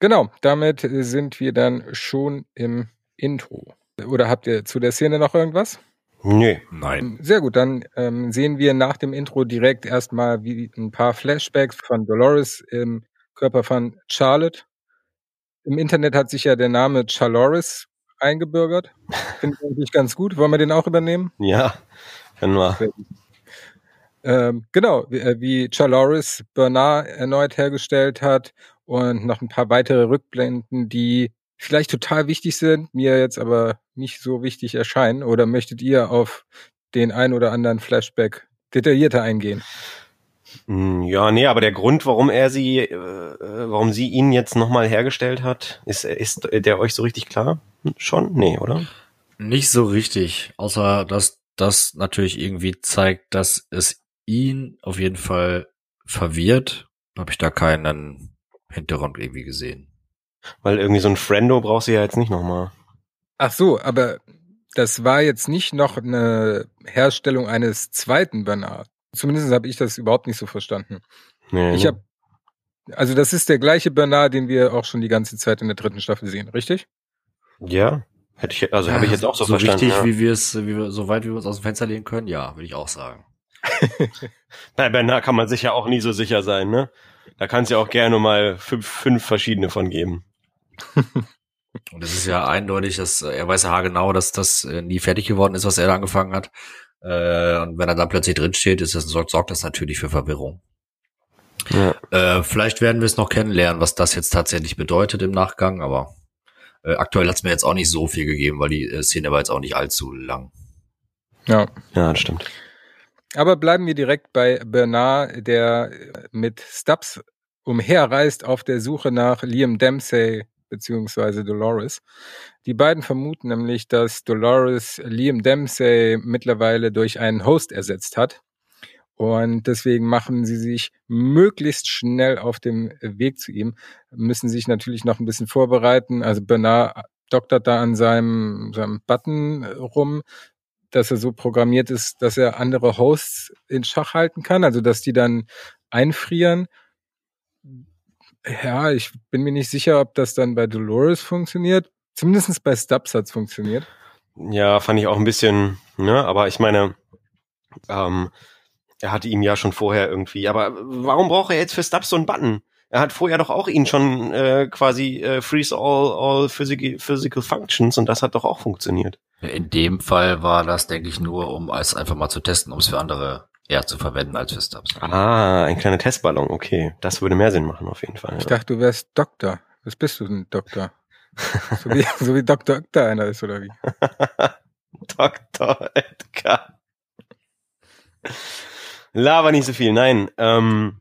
Genau, damit sind wir dann schon im Intro. Oder habt ihr zu der Szene noch irgendwas? Nee. Nein. Sehr gut, dann ähm, sehen wir nach dem Intro direkt erstmal wie ein paar Flashbacks von Dolores im Körper von Charlotte. Im Internet hat sich ja der Name Charloris eingebürgert. Finde ich eigentlich ganz gut. Wollen wir den auch übernehmen? Ja, können wir. Ähm, genau, wie, äh, wie Chaloris Bernard erneut hergestellt hat und noch ein paar weitere Rückblenden, die vielleicht total wichtig sind, mir jetzt aber nicht so wichtig erscheinen. Oder möchtet ihr auf den ein oder anderen Flashback detaillierter eingehen? Hm, ja, nee, aber der Grund, warum er sie, äh, warum sie ihn jetzt nochmal hergestellt hat, ist, ist der euch so richtig klar? Schon? Nee, oder? Nicht so richtig, außer dass das natürlich irgendwie zeigt, dass es ihn auf jeden Fall verwirrt. Habe ich da keinen Hintergrund irgendwie gesehen. Weil irgendwie so ein Friendo brauchst du ja jetzt nicht nochmal. Ach so, aber das war jetzt nicht noch eine Herstellung eines zweiten Bernard. Zumindest habe ich das überhaupt nicht so verstanden. Nee, ich habe also das ist der gleiche Bernard, den wir auch schon die ganze Zeit in der dritten Staffel sehen, richtig? Ja, hätte ich also ja, habe ich jetzt auch so, so verstanden. Richtig, ja. wie wir es, wie wir so weit wie wir uns aus dem Fenster lehnen können, ja, würde ich auch sagen. Bei Bernard kann man sich ja auch nie so sicher sein, ne? Da kann es ja auch gerne mal fünf, fünf verschiedene von geben. Und es ist ja eindeutig, dass er weiß ja genau, dass das äh, nie fertig geworden ist, was er da angefangen hat. Äh, und wenn er dann plötzlich drinsteht, ist das, sorgt, sorgt das natürlich für Verwirrung. Ja. Äh, vielleicht werden wir es noch kennenlernen, was das jetzt tatsächlich bedeutet im Nachgang, aber äh, aktuell hat es mir jetzt auch nicht so viel gegeben, weil die äh, Szene war jetzt auch nicht allzu lang. Ja. ja, das stimmt. Aber bleiben wir direkt bei Bernard, der mit Stubbs umherreist auf der Suche nach Liam Dempsey beziehungsweise Dolores. Die beiden vermuten nämlich, dass Dolores Liam Dempsey mittlerweile durch einen Host ersetzt hat. Und deswegen machen sie sich möglichst schnell auf dem Weg zu ihm, müssen sich natürlich noch ein bisschen vorbereiten. Also Bernard doktert da an seinem, seinem Button rum, dass er so programmiert ist, dass er andere Hosts in Schach halten kann, also dass die dann einfrieren. Ja, ich bin mir nicht sicher, ob das dann bei Dolores funktioniert. Zumindest bei Stubbs hat's funktioniert. Ja, fand ich auch ein bisschen, ne, aber ich meine, ähm, er hatte ihm ja schon vorher irgendwie, aber warum braucht er jetzt für Stubbs so einen Button? Er hat vorher doch auch ihn schon äh, quasi äh, freeze all, all physical, physical functions und das hat doch auch funktioniert. In dem Fall war das, denke ich, nur, um es einfach mal zu testen, um es für andere eher zu verwenden als für Stubbs. Ah, ein kleiner Testballon, okay. Das würde mehr Sinn machen, auf jeden Fall. Ich Ja. dachte, du wärst Doktor. Was bist du denn, Doktor? so, wie, so wie Dr. Okta einer ist, oder wie? Dr. Edgar. Laber nicht so viel, nein. Ähm,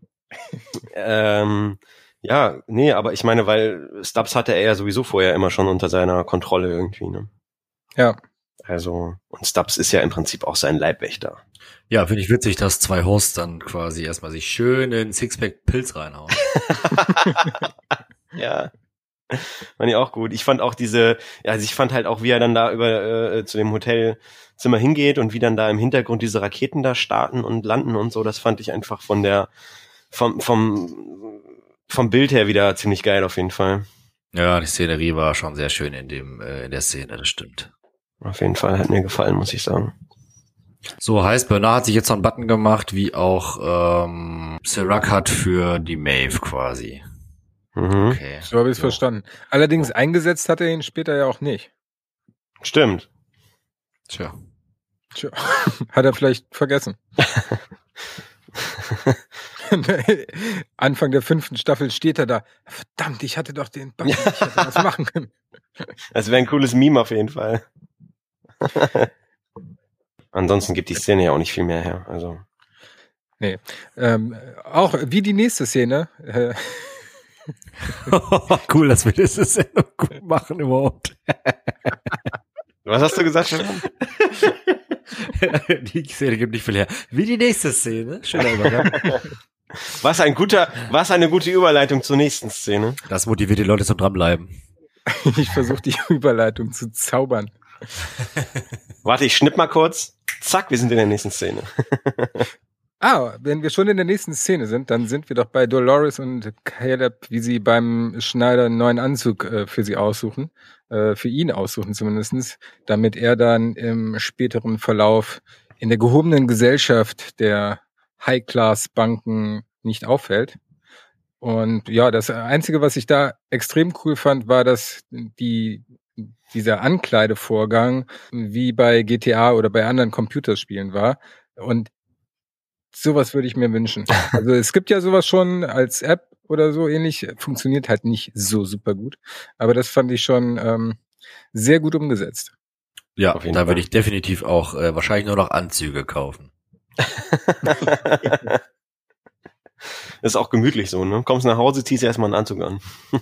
ähm, ja, nee, aber ich meine, weil Stubbs hatte er ja sowieso vorher immer schon unter seiner Kontrolle irgendwie, ne? Ja. Also, und Stubbs ist ja im Prinzip auch sein Leibwächter. Ja, finde ich witzig, dass zwei Hosts dann quasi erstmal sich schön in Sixpack Pilz reinhauen. Ja. Fand ich auch gut. Ich fand auch diese, ja, also ich fand halt auch, wie er dann da über äh, zu dem Hotelzimmer hingeht und wie dann da im Hintergrund diese Raketen da starten und landen und so, das fand ich einfach von der, vom, vom, vom Bild her wieder ziemlich geil auf jeden Fall. ja, die Szenerie war schon sehr schön in dem, äh, in der Szene, das stimmt. Auf jeden Fall hat mir gefallen, muss ich sagen. So heißt, Bernard hat sich jetzt so einen Button gemacht, wie auch ähm, Sirac hat für die Maeve quasi. Mhm. Okay. So habe ich es Ja. verstanden. Allerdings eingesetzt hat er ihn später ja auch nicht. Stimmt. Tja. Tja, hat er vielleicht vergessen. Anfang der fünften Staffel steht er da. Verdammt, ich hatte doch den Button. Ich hätte was machen können. Das wäre ein cooles Meme auf jeden Fall. Ansonsten gibt die Szene ja auch nicht viel mehr her. Also. Ähm, auch wie die nächste Szene. Äh, cool, dass wir diese Sendung gut machen überhaupt. Was hast du gesagt, die Szene gibt nicht viel her. Wie die nächste Szene. Schöner Übergang. Was ein guter, was eine gute Überleitung zur nächsten Szene. Das motiviert die Leute zum dranbleiben. ich versuche die Überleitung zu zaubern. Warte, ich schnipp mal kurz. Zack, wir sind in der nächsten Szene. Ah, wenn wir schon in der nächsten Szene sind, dann sind wir doch bei Dolores und Caleb, wie sie beim Schneider einen neuen Anzug äh, für sie aussuchen, äh, für ihn aussuchen zumindestens, damit er dann im späteren Verlauf in der gehobenen Gesellschaft der High-Class-Banken nicht auffällt. Und ja, das Einzige, was ich da extrem cool fand, war, dass die, dieser Ankleidevorgang wie bei GTA oder bei anderen Computerspielen war. Und sowas würde ich mir wünschen. Also es gibt ja sowas schon als App oder so ähnlich, funktioniert halt nicht so super gut. Aber das fand ich schon ähm, sehr gut umgesetzt. Ja, da würde ich definitiv auch äh, wahrscheinlich nur noch Anzüge kaufen. ist auch gemütlich so, ne? Kommst nach Hause, ziehst erstmal einen Anzug an.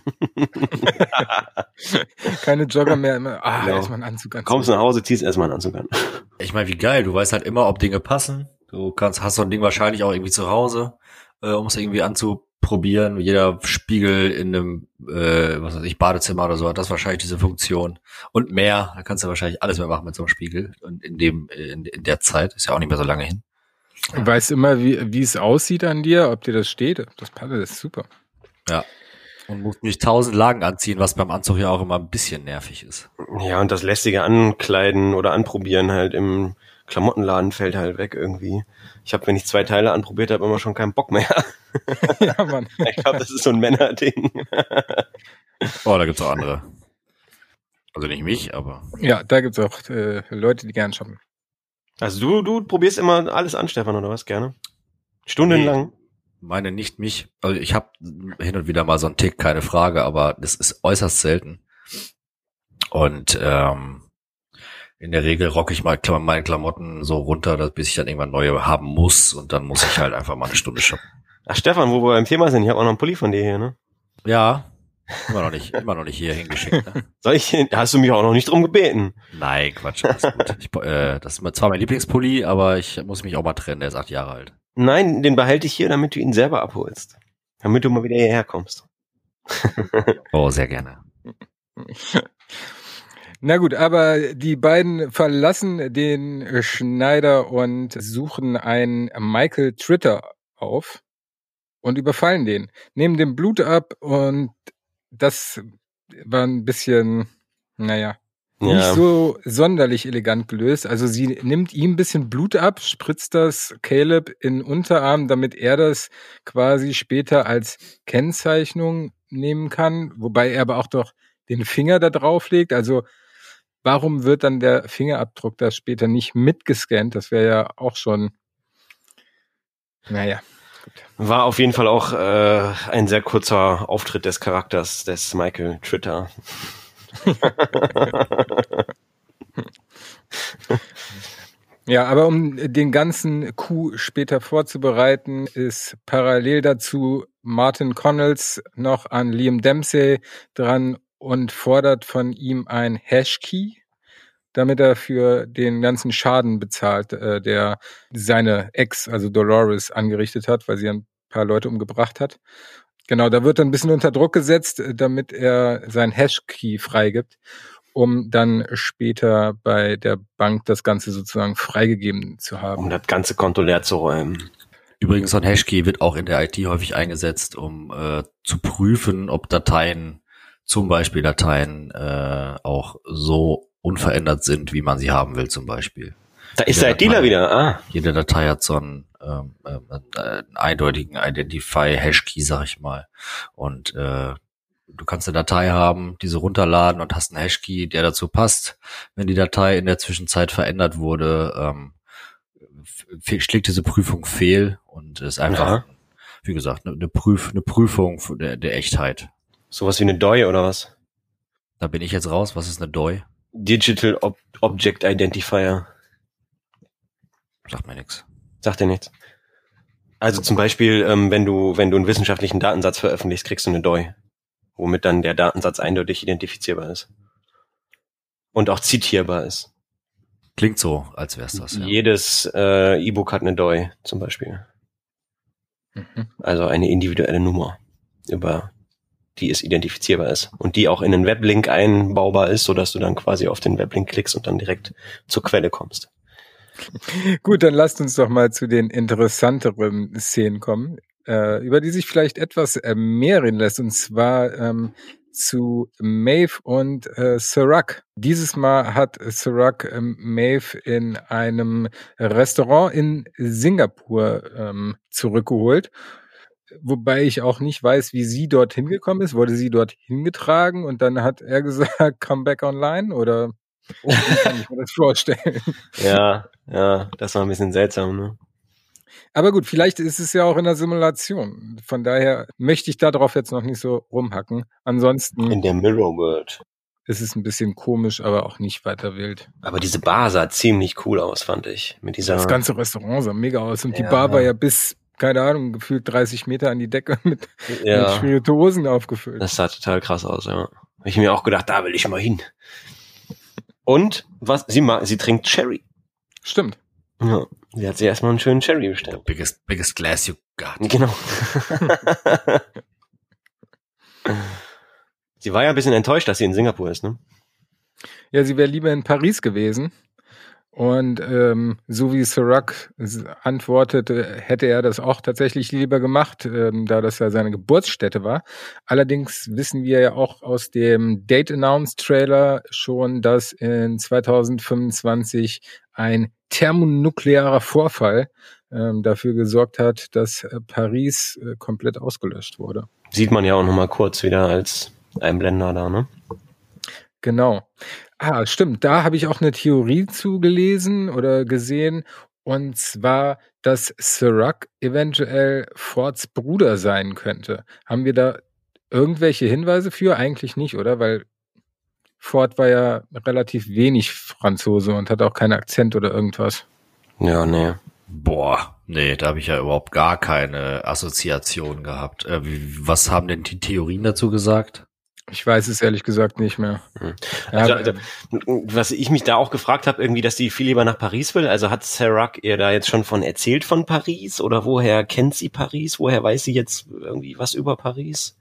Keine Jogger mehr, immer, ah, Genau. erstmal einen Anzug an. Kommst nach Hause, ziehst erstmal einen Anzug an. Ich meine, wie geil, du weißt halt immer, ob Dinge passen. Du kannst, hast so ein Ding wahrscheinlich auch irgendwie zu Hause, äh, um es irgendwie anzuprobieren. Jeder Spiegel in einem, äh, was weiß ich, Badezimmer oder so hat das wahrscheinlich diese Funktion. Und mehr, da kannst du wahrscheinlich alles mehr machen mit so einem Spiegel. Und in dem, in, in der Zeit, ist ja auch nicht mehr so lange hin. Du weißt immer, wie, wie es aussieht an dir, ob dir das steht. Das passt, das ist super. Und musst nicht tausend Lagen anziehen, was beim Anzug ja auch immer ein bisschen nervig ist. Ja, und das lästige Ankleiden oder Anprobieren halt im Klamottenladen fällt halt weg irgendwie. Ich habe, wenn ich zwei Teile anprobiert habe, immer schon keinen Bock mehr. ja, Mann. Ich glaube, das ist so ein Männerding. Oh, da gibt's auch andere. Also nicht mich, aber Ja, da gibt's auch äh, Leute, die gern shoppen. Also du, du probierst immer alles an, Stefan, oder was? Gerne? Stundenlang? Nee, meine nicht mich. Also ich habe hin und wieder mal so einen Tick, keine Frage, aber das ist äußerst selten. Und ähm, in der Regel rocke ich mal meine Klamotten so runter, dass, bis ich dann irgendwann neue haben muss und dann muss ich halt einfach mal eine Stunde shoppen. Ach Stefan, wo wir beim Thema sind, ich habe auch noch einen Pulli von dir hier, ne? Ja, immer noch nicht, immer noch nicht hier hingeschickt. Ne? Soll ich, hast du mich auch noch nicht drum gebeten? Nein, Quatsch, alles gut. Ich, äh, das ist zwar mein Lieblingspulli, aber ich muss mich auch mal trennen, der ist acht Jahre alt. Nein, den behalte ich hier, damit du ihn selber abholst. Damit du mal wieder hierher kommst. oh, sehr gerne. Na gut, aber die beiden verlassen den Schneider und suchen einen Michael Tritter auf und überfallen den, nehmen dem Blut ab und das war ein bisschen, naja, ja. nicht so sonderlich elegant gelöst. Also sie nimmt ihm ein bisschen Blut ab, spritzt das Caleb in den Unterarm, damit er das quasi später als Kennzeichnung nehmen kann, wobei er aber auch doch den Finger da drauf legt. Also warum wird dann der Fingerabdruck da später nicht mitgescannt? Das wäre ja auch schon, naja. War auf jeden Fall auch äh, ein sehr kurzer Auftritt des Charakters des Michael Tritter. Ja, aber um den ganzen Coup später vorzubereiten, ist parallel dazu Martin Connells noch an Liam Dempsey dran und fordert von ihm ein Hashkey, damit er für den ganzen Schaden bezahlt, äh, der seine Ex, also Dolores, angerichtet hat, weil sie ein paar Leute umgebracht hat. Genau, da wird er ein bisschen unter Druck gesetzt, äh, damit er sein Hashkey freigibt, um dann später bei der Bank das Ganze sozusagen freigegeben zu haben. Um das ganze Konto leer zu räumen. Übrigens, so ein Hashkey wird auch in der IT häufig eingesetzt, um äh, zu prüfen, ob Dateien, zum Beispiel Dateien, äh, auch so unverändert sind, wie man sie haben will, zum Beispiel. Da ist der Dealer wieder. Ah. Jede Datei hat so einen, ähm, ähm, einen eindeutigen Identify-Hash-Key, sag ich mal. Und äh, du kannst eine Datei haben, diese runterladen und hast einen Hashkey, der dazu passt. Wenn die Datei in der Zwischenzeit verändert wurde, ähm, schlägt diese Prüfung fehl und ist einfach, ja. wie gesagt, eine, Prüf, eine Prüfung der, der Echtheit. Sowas wie eine DOI oder was? Da bin ich jetzt raus. Was ist eine DOI? Digital Ob Object Identifier. Sagt mir nichts. Sagt dir nichts. Also zum Beispiel, ähm, wenn du, wenn du einen wissenschaftlichen Datensatz veröffentlichst, kriegst du eine DOI, womit dann der Datensatz eindeutig identifizierbar ist. Und auch zitierbar ist. Klingt so, als wär's das. Ja. Jedes äh, E-Book hat eine DOI, zum Beispiel. Mhm. Also eine individuelle Nummer, über die es identifizierbar ist. Und die auch in einen Weblink einbaubar ist, sodass du dann quasi auf den Weblink klickst und dann direkt zur Quelle kommst. Gut, dann lasst uns doch mal zu den interessanteren Szenen kommen, äh, über die sich vielleicht etwas äh, mehr reden lässt, und zwar ähm, zu Maeve und äh, Sirac. Dieses Mal hat Sirac ähm, Maeve in einem Restaurant in Singapur ähm, zurückgeholt wobei ich auch nicht weiß, wie sie dort hingekommen ist. Wurde sie dort hingetragen und dann hat er gesagt, come back online oder wie kann ich mir das vorstellen? Ja, ja, das war ein bisschen seltsam, ne? Aber gut, vielleicht ist es ja auch in der Simulation. Von daher möchte ich darauf jetzt noch nicht so rumhacken. Ansonsten. In der Mirror World. Ist es ein bisschen komisch, aber auch nicht weiter wild. Aber diese Bar sah ziemlich cool aus, fand ich. Mit dieser. Das ganze Restaurant sah mega aus. Und ja. die Bar war ja bis, keine Ahnung, gefühlt 30 Meter an die Decke mit, ja. mit Spirituosen aufgefüllt. Das sah total krass aus, ja. Hab ich mir auch gedacht, da will ich mal hin. Und was sie mag, sie trinkt Cherry. Stimmt. Ja, sie hat sich erstmal einen schönen Cherry bestellt. The biggest, biggest glass you got. Genau. sie war ja ein bisschen enttäuscht, dass sie in Singapur ist, ne? Ja, sie wäre lieber in Paris gewesen. Und ähm, so wie Sirac antwortet, hätte er das auch tatsächlich lieber gemacht, ähm, da das ja seine Geburtsstätte war. Allerdings wissen wir ja auch aus dem Date Announce Trailer schon, dass in 2025 ein thermonuklearer Vorfall ähm, dafür gesorgt hat, dass äh, Paris äh, komplett ausgelöscht wurde. Sieht man ja auch nochmal kurz wieder als Einblender da, ne? Genau. Ah, stimmt. Da habe ich auch eine Theorie zugelesen oder gesehen. Und zwar, dass Sirac eventuell Fords Bruder sein könnte. Haben wir da irgendwelche Hinweise für? Eigentlich nicht, oder? Weil Ford war ja relativ wenig Franzose und hat auch keinen Akzent oder irgendwas. Ja, nee. Boah, nee, da habe ich ja überhaupt gar keine Assoziation gehabt. Äh, was haben denn die Theorien dazu gesagt? Ich weiß es ehrlich gesagt nicht mehr. Hm. Also, also, was ich mich da auch gefragt habe, irgendwie, dass die viel lieber nach Paris will. Also hat Serac ihr da jetzt schon von erzählt von Paris? Oder woher kennt sie Paris? Woher weiß sie jetzt irgendwie was über Paris?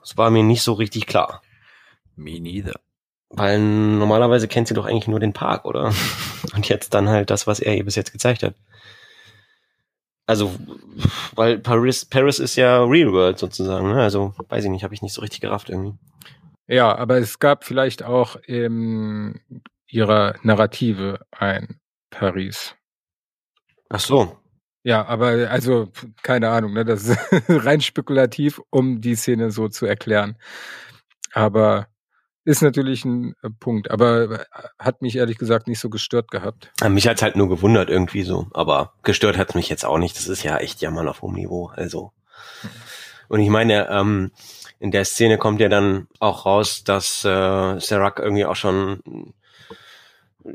Das war mir nicht so richtig klar. Me neither. Weil normalerweise kennt sie doch eigentlich nur den Park, oder? Und jetzt dann halt das, was er ihr bis jetzt gezeigt hat. Also, weil Paris, Paris ist ja Real World sozusagen, ne? Also, weiß ich nicht, habe ich nicht so richtig gerafft irgendwie. Ja, aber es gab vielleicht auch in ihrer Narrative ein Paris. Ach so. Ja, aber also keine Ahnung, ne? Das ist rein spekulativ, um die Szene so zu erklären. Aber ist natürlich ein äh, Punkt, aber äh, hat mich ehrlich gesagt nicht so gestört gehabt. Mich hat's halt nur gewundert irgendwie so, aber gestört hat's mich jetzt auch nicht. Das ist ja echt Jammern auf hohem Niveau. Also. Und ich meine, ähm, in der Szene kommt ja dann auch raus, dass äh, Serac irgendwie auch schon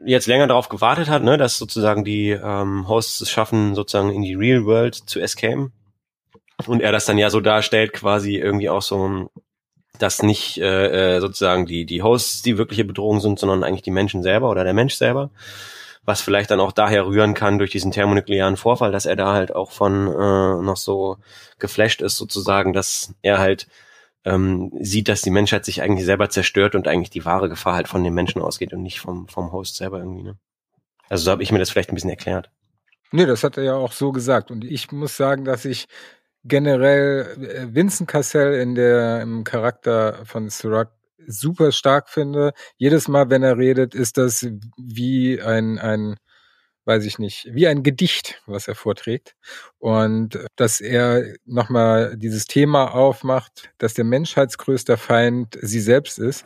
jetzt länger darauf gewartet hat, ne, dass sozusagen die ähm, Hosts es schaffen, sozusagen in die Real World zu escapen. Und er das dann ja so darstellt, quasi irgendwie auch so dass nicht äh, äh, sozusagen die, die Hosts die wirkliche Bedrohung sind, sondern eigentlich die Menschen selber oder der Mensch selber. Was vielleicht dann auch daher rühren kann durch diesen thermonuklearen Vorfall, dass er da halt auch von äh, noch so geflasht ist, sozusagen, dass er halt ähm, sieht, dass die Menschheit sich eigentlich selber zerstört und eigentlich die wahre Gefahr halt von den Menschen ausgeht und nicht vom, vom Host selber irgendwie. Ne? Also so habe ich mir das vielleicht ein bisschen erklärt. Nee, das hat er ja auch so gesagt. Und ich muss sagen, dass ich generell äh, Vincent Cassell in der im Charakter von Sirac super stark finde. Jedes Mal, wenn er redet, ist das wie ein ein weiß ich nicht, wie ein Gedicht, was er vorträgt. Und dass er nochmal dieses Thema aufmacht, dass der Menschheitsgrößter Feind sie selbst ist,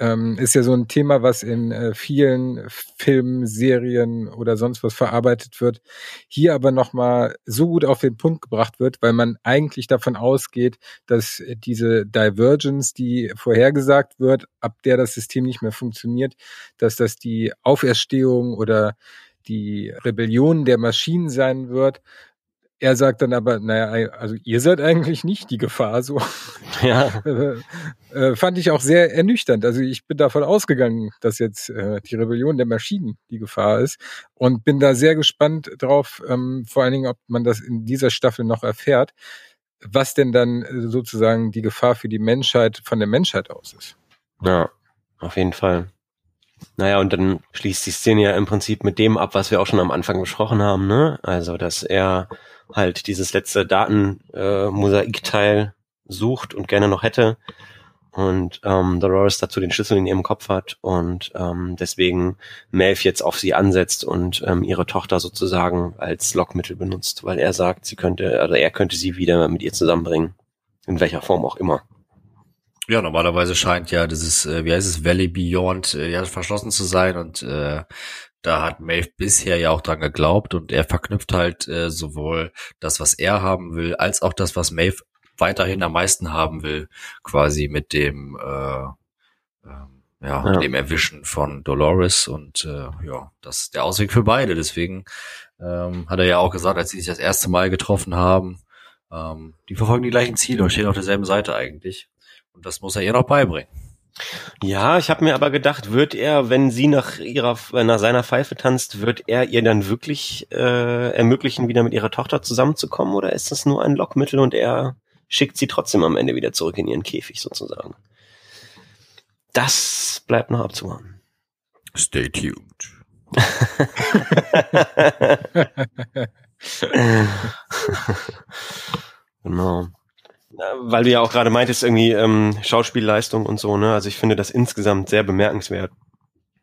ähm, ist ja so ein Thema, was in äh, vielen Filmen, Serien oder sonst was verarbeitet wird, hier aber nochmal so gut auf den Punkt gebracht wird, weil man eigentlich davon ausgeht, dass diese Divergence, die vorhergesagt wird, ab der das System nicht mehr funktioniert, dass das die Auferstehung oder die Rebellion der Maschinen sein wird, er sagt dann aber, naja, also ihr seid eigentlich nicht die Gefahr, so. Ja. Äh, äh, fand ich auch sehr ernüchternd. Also ich bin davon ausgegangen, dass jetzt äh, die Rebellion der Maschinen die Gefahr ist und bin da sehr gespannt drauf, ähm, vor allen Dingen, ob man das in dieser Staffel noch erfährt, was denn dann sozusagen die Gefahr für die Menschheit von der Menschheit aus ist. Ja, auf jeden Fall. Naja, und dann schließt die Szene ja im Prinzip mit dem ab, was wir auch schon am Anfang besprochen haben, ne? Also, dass er halt dieses letzte Datenmosaikteil äh, sucht und gerne noch hätte. Und ähm, Dolores dazu den Schlüssel in ihrem Kopf hat und ähm, deswegen Maeve jetzt auf sie ansetzt und ähm, ihre Tochter sozusagen als Lockmittel benutzt, weil er sagt, sie könnte, also er könnte sie wieder mit ihr zusammenbringen, in welcher Form auch immer. Ja, normalerweise scheint ja dieses, äh, wie heißt es, Valley Beyond äh, ja verschlossen zu sein und äh, da hat Maeve bisher ja auch dran geglaubt und er verknüpft halt äh, sowohl das, was er haben will, als auch das, was Maeve weiterhin am meisten haben will, quasi mit dem äh, äh, ja, ja. dem Erwischen von Dolores und äh, ja, das ist der Ausweg für beide. Deswegen ähm, hat er ja auch gesagt, als sie sich das erste Mal getroffen haben, ähm, die verfolgen die gleichen Ziele und stehen auf derselben Seite eigentlich. Und das muss er ihr noch beibringen. Ja, ich habe mir aber gedacht, wird er, wenn sie nach ihrer nach seiner Pfeife tanzt, wird er ihr dann wirklich äh, ermöglichen, wieder mit ihrer Tochter zusammenzukommen, oder ist das nur ein Lockmittel und er schickt sie trotzdem am Ende wieder zurück in ihren Käfig sozusagen? Das bleibt noch abzuwarten. Stay tuned. genau weil du ja auch gerade meintest, irgendwie ähm, Schauspielleistung und so, ne? Also ich finde das insgesamt sehr bemerkenswert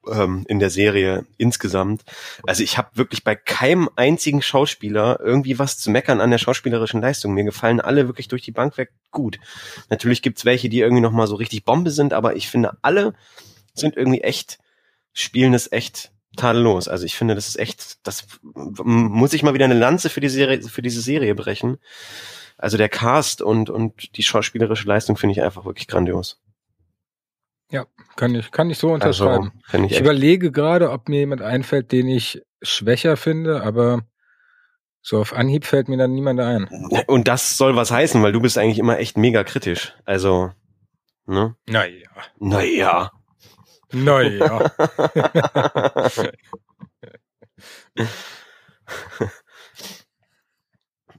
ähm, in der Serie insgesamt. Also ich habe wirklich bei keinem einzigen Schauspieler irgendwie was zu meckern an der schauspielerischen Leistung. Mir gefallen alle wirklich durch die Bank weg gut. Natürlich gibt's welche, die irgendwie noch mal so richtig Bombe sind, aber ich finde alle sind irgendwie echt spielen es echt tadellos. Also ich finde, das ist echt, das muss ich mal wieder eine Lanze für die Serie, für diese Serie brechen. Also der Cast und, und die schauspielerische Leistung finde ich einfach wirklich grandios. Ja, kann ich, kann ich so unterschreiben. Also, ich, ich überlege gerade, ob mir jemand einfällt, den ich schwächer finde, aber so auf Anhieb fällt mir dann niemand ein. Und das soll was heißen, weil du bist eigentlich immer echt mega kritisch. Also, ne? Naja. Naja. Naja.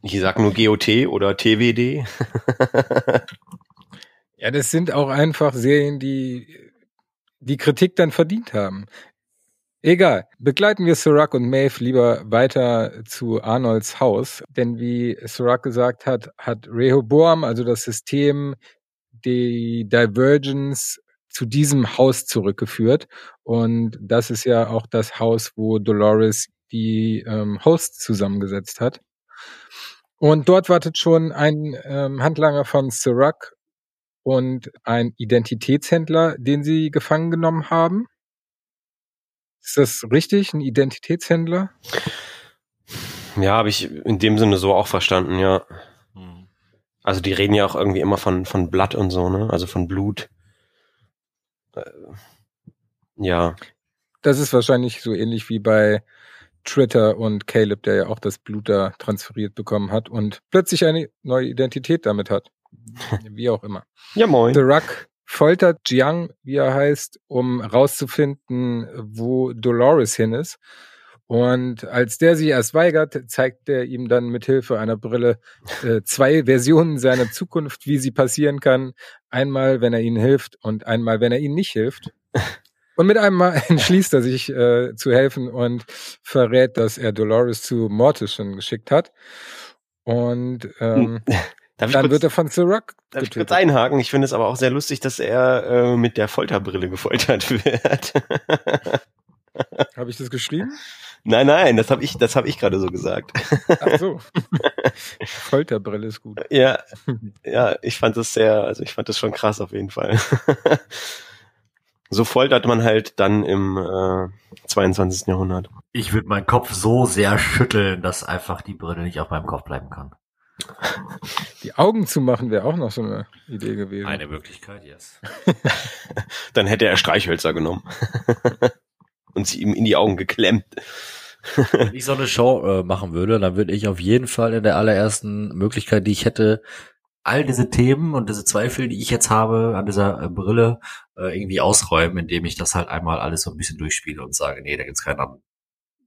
ich sag nur GOT oder TWD. ja, das sind auch einfach Serien, die die Kritik dann verdient haben. Egal. Begleiten wir Sirac und Maeve lieber weiter zu Arnolds Haus. Denn wie Sirac gesagt hat, hat Rehoboam, also das System, die Divergence zu diesem Haus zurückgeführt. Und das ist ja auch das Haus, wo Dolores die ähm, Hosts zusammengesetzt hat. Und dort wartet schon ein ähm, Handlanger von Sirac und ein Identitätshändler, den sie gefangen genommen haben. Ist das richtig, ein Identitätshändler? Ja, habe ich in dem Sinne so auch verstanden, ja. Hm. Also die reden ja auch irgendwie immer von, von Blatt und so, ne? Also von Blut. Äh, ja. Das ist wahrscheinlich so ähnlich wie bei Twitter und Caleb, der ja auch das Blut da transferiert bekommen hat und plötzlich eine neue Identität damit hat. Wie auch immer. Ja, moin. The Ruck foltert Jiang, wie er heißt, um rauszufinden, wo Dolores hin ist. Und als der sich erst weigert, zeigt er ihm dann mit Hilfe einer Brille äh, zwei Versionen seiner Zukunft, wie sie passieren kann. Einmal, wenn er ihnen hilft und einmal, wenn er ihnen nicht hilft. Und mit einem Mal entschließt er sich äh, zu helfen und verrät, dass er Dolores zu Mortis schon geschickt hat. Und ähm, Darf dann kurz, wird er von The Rock Darf ich kurz einhaken? Ich finde es aber auch sehr lustig, dass er äh, mit der Folterbrille gefoltert wird. habe ich das geschrieben? Nein, nein, das habe ich, das habe ich gerade so gesagt. Ach so. Folterbrille ist gut. Ja, ja, ich fand das sehr, also ich fand das schon krass auf jeden Fall. So foltert man halt dann im äh, 22. Jahrhundert. Ich würde meinen Kopf so sehr schütteln, dass einfach die Brille nicht auf meinem Kopf bleiben kann. Die Augen zu machen wäre auch noch so eine Idee gewesen. Eine Möglichkeit, yes. Dann hätte er Streichhölzer genommen und sie ihm in die Augen geklemmt. Wenn ich so eine Show äh, machen würde, dann würde ich auf jeden Fall in der allerersten Möglichkeit, die ich hätte, all diese Themen und diese Zweifel, die ich jetzt habe an dieser äh, Brille, äh, irgendwie ausräumen, indem ich das halt einmal alles so ein bisschen durchspiele und sage, nee, da gibt's keinen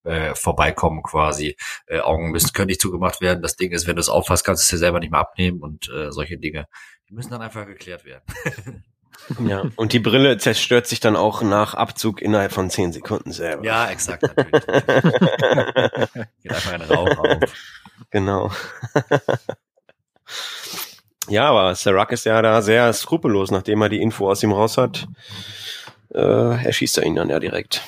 äh, vorbeikommen quasi. Äh, Augen müssen können nicht zugemacht werden. Das Ding ist, wenn du es auffasst, kannst du es dir selber nicht mehr abnehmen und äh, solche Dinge. Die müssen dann einfach geklärt werden. ja, und die Brille zerstört sich dann auch nach Abzug innerhalb von zehn Sekunden selber. Ja, exakt, natürlich. Geht einfach ein Rauch auf. Genau. ja, aber Serac ist ja da sehr skrupellos, nachdem er die Info aus ihm raus hat. Äh, erschießt er ihn dann ja direkt.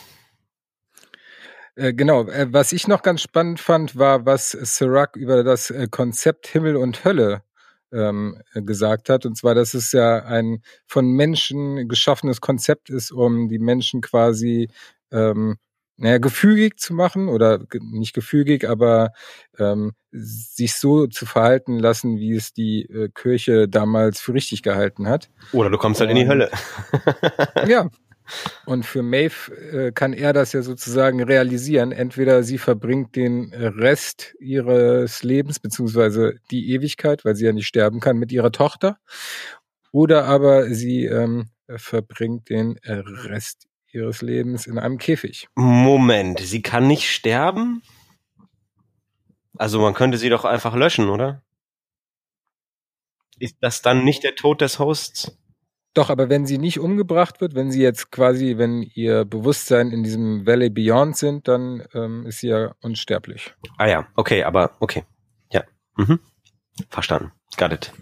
Äh, genau, äh, was ich noch ganz spannend fand, war, was Sirac über das äh, Konzept Himmel und Hölle ähm, gesagt hat. Und zwar, dass es ja ein von Menschen geschaffenes Konzept ist, um die Menschen quasi ähm, naja, gefügig zu machen oder nicht gefügig, aber ähm, sich so zu verhalten lassen, wie es die äh, Kirche damals für richtig gehalten hat. Oder du kommst halt in die Hölle. ja, Und für Maeve äh, kann er das ja sozusagen realisieren. Entweder sie verbringt den Rest ihres Lebens, beziehungsweise die Ewigkeit, weil sie ja nicht sterben kann, mit ihrer Tochter. Oder aber sie ähm, verbringt den Rest ihres Lebens in einem Käfig. Moment, sie kann nicht sterben? Also man könnte sie doch einfach löschen, oder? Ist das dann nicht der Tod des Hosts? Doch, aber wenn sie nicht umgebracht wird, wenn sie jetzt quasi, wenn ihr Bewusstsein in diesem Valley Beyond sind, dann ähm, ist sie ja unsterblich. Ah ja, okay, aber okay. Ja. Mhm. Verstanden. Got it.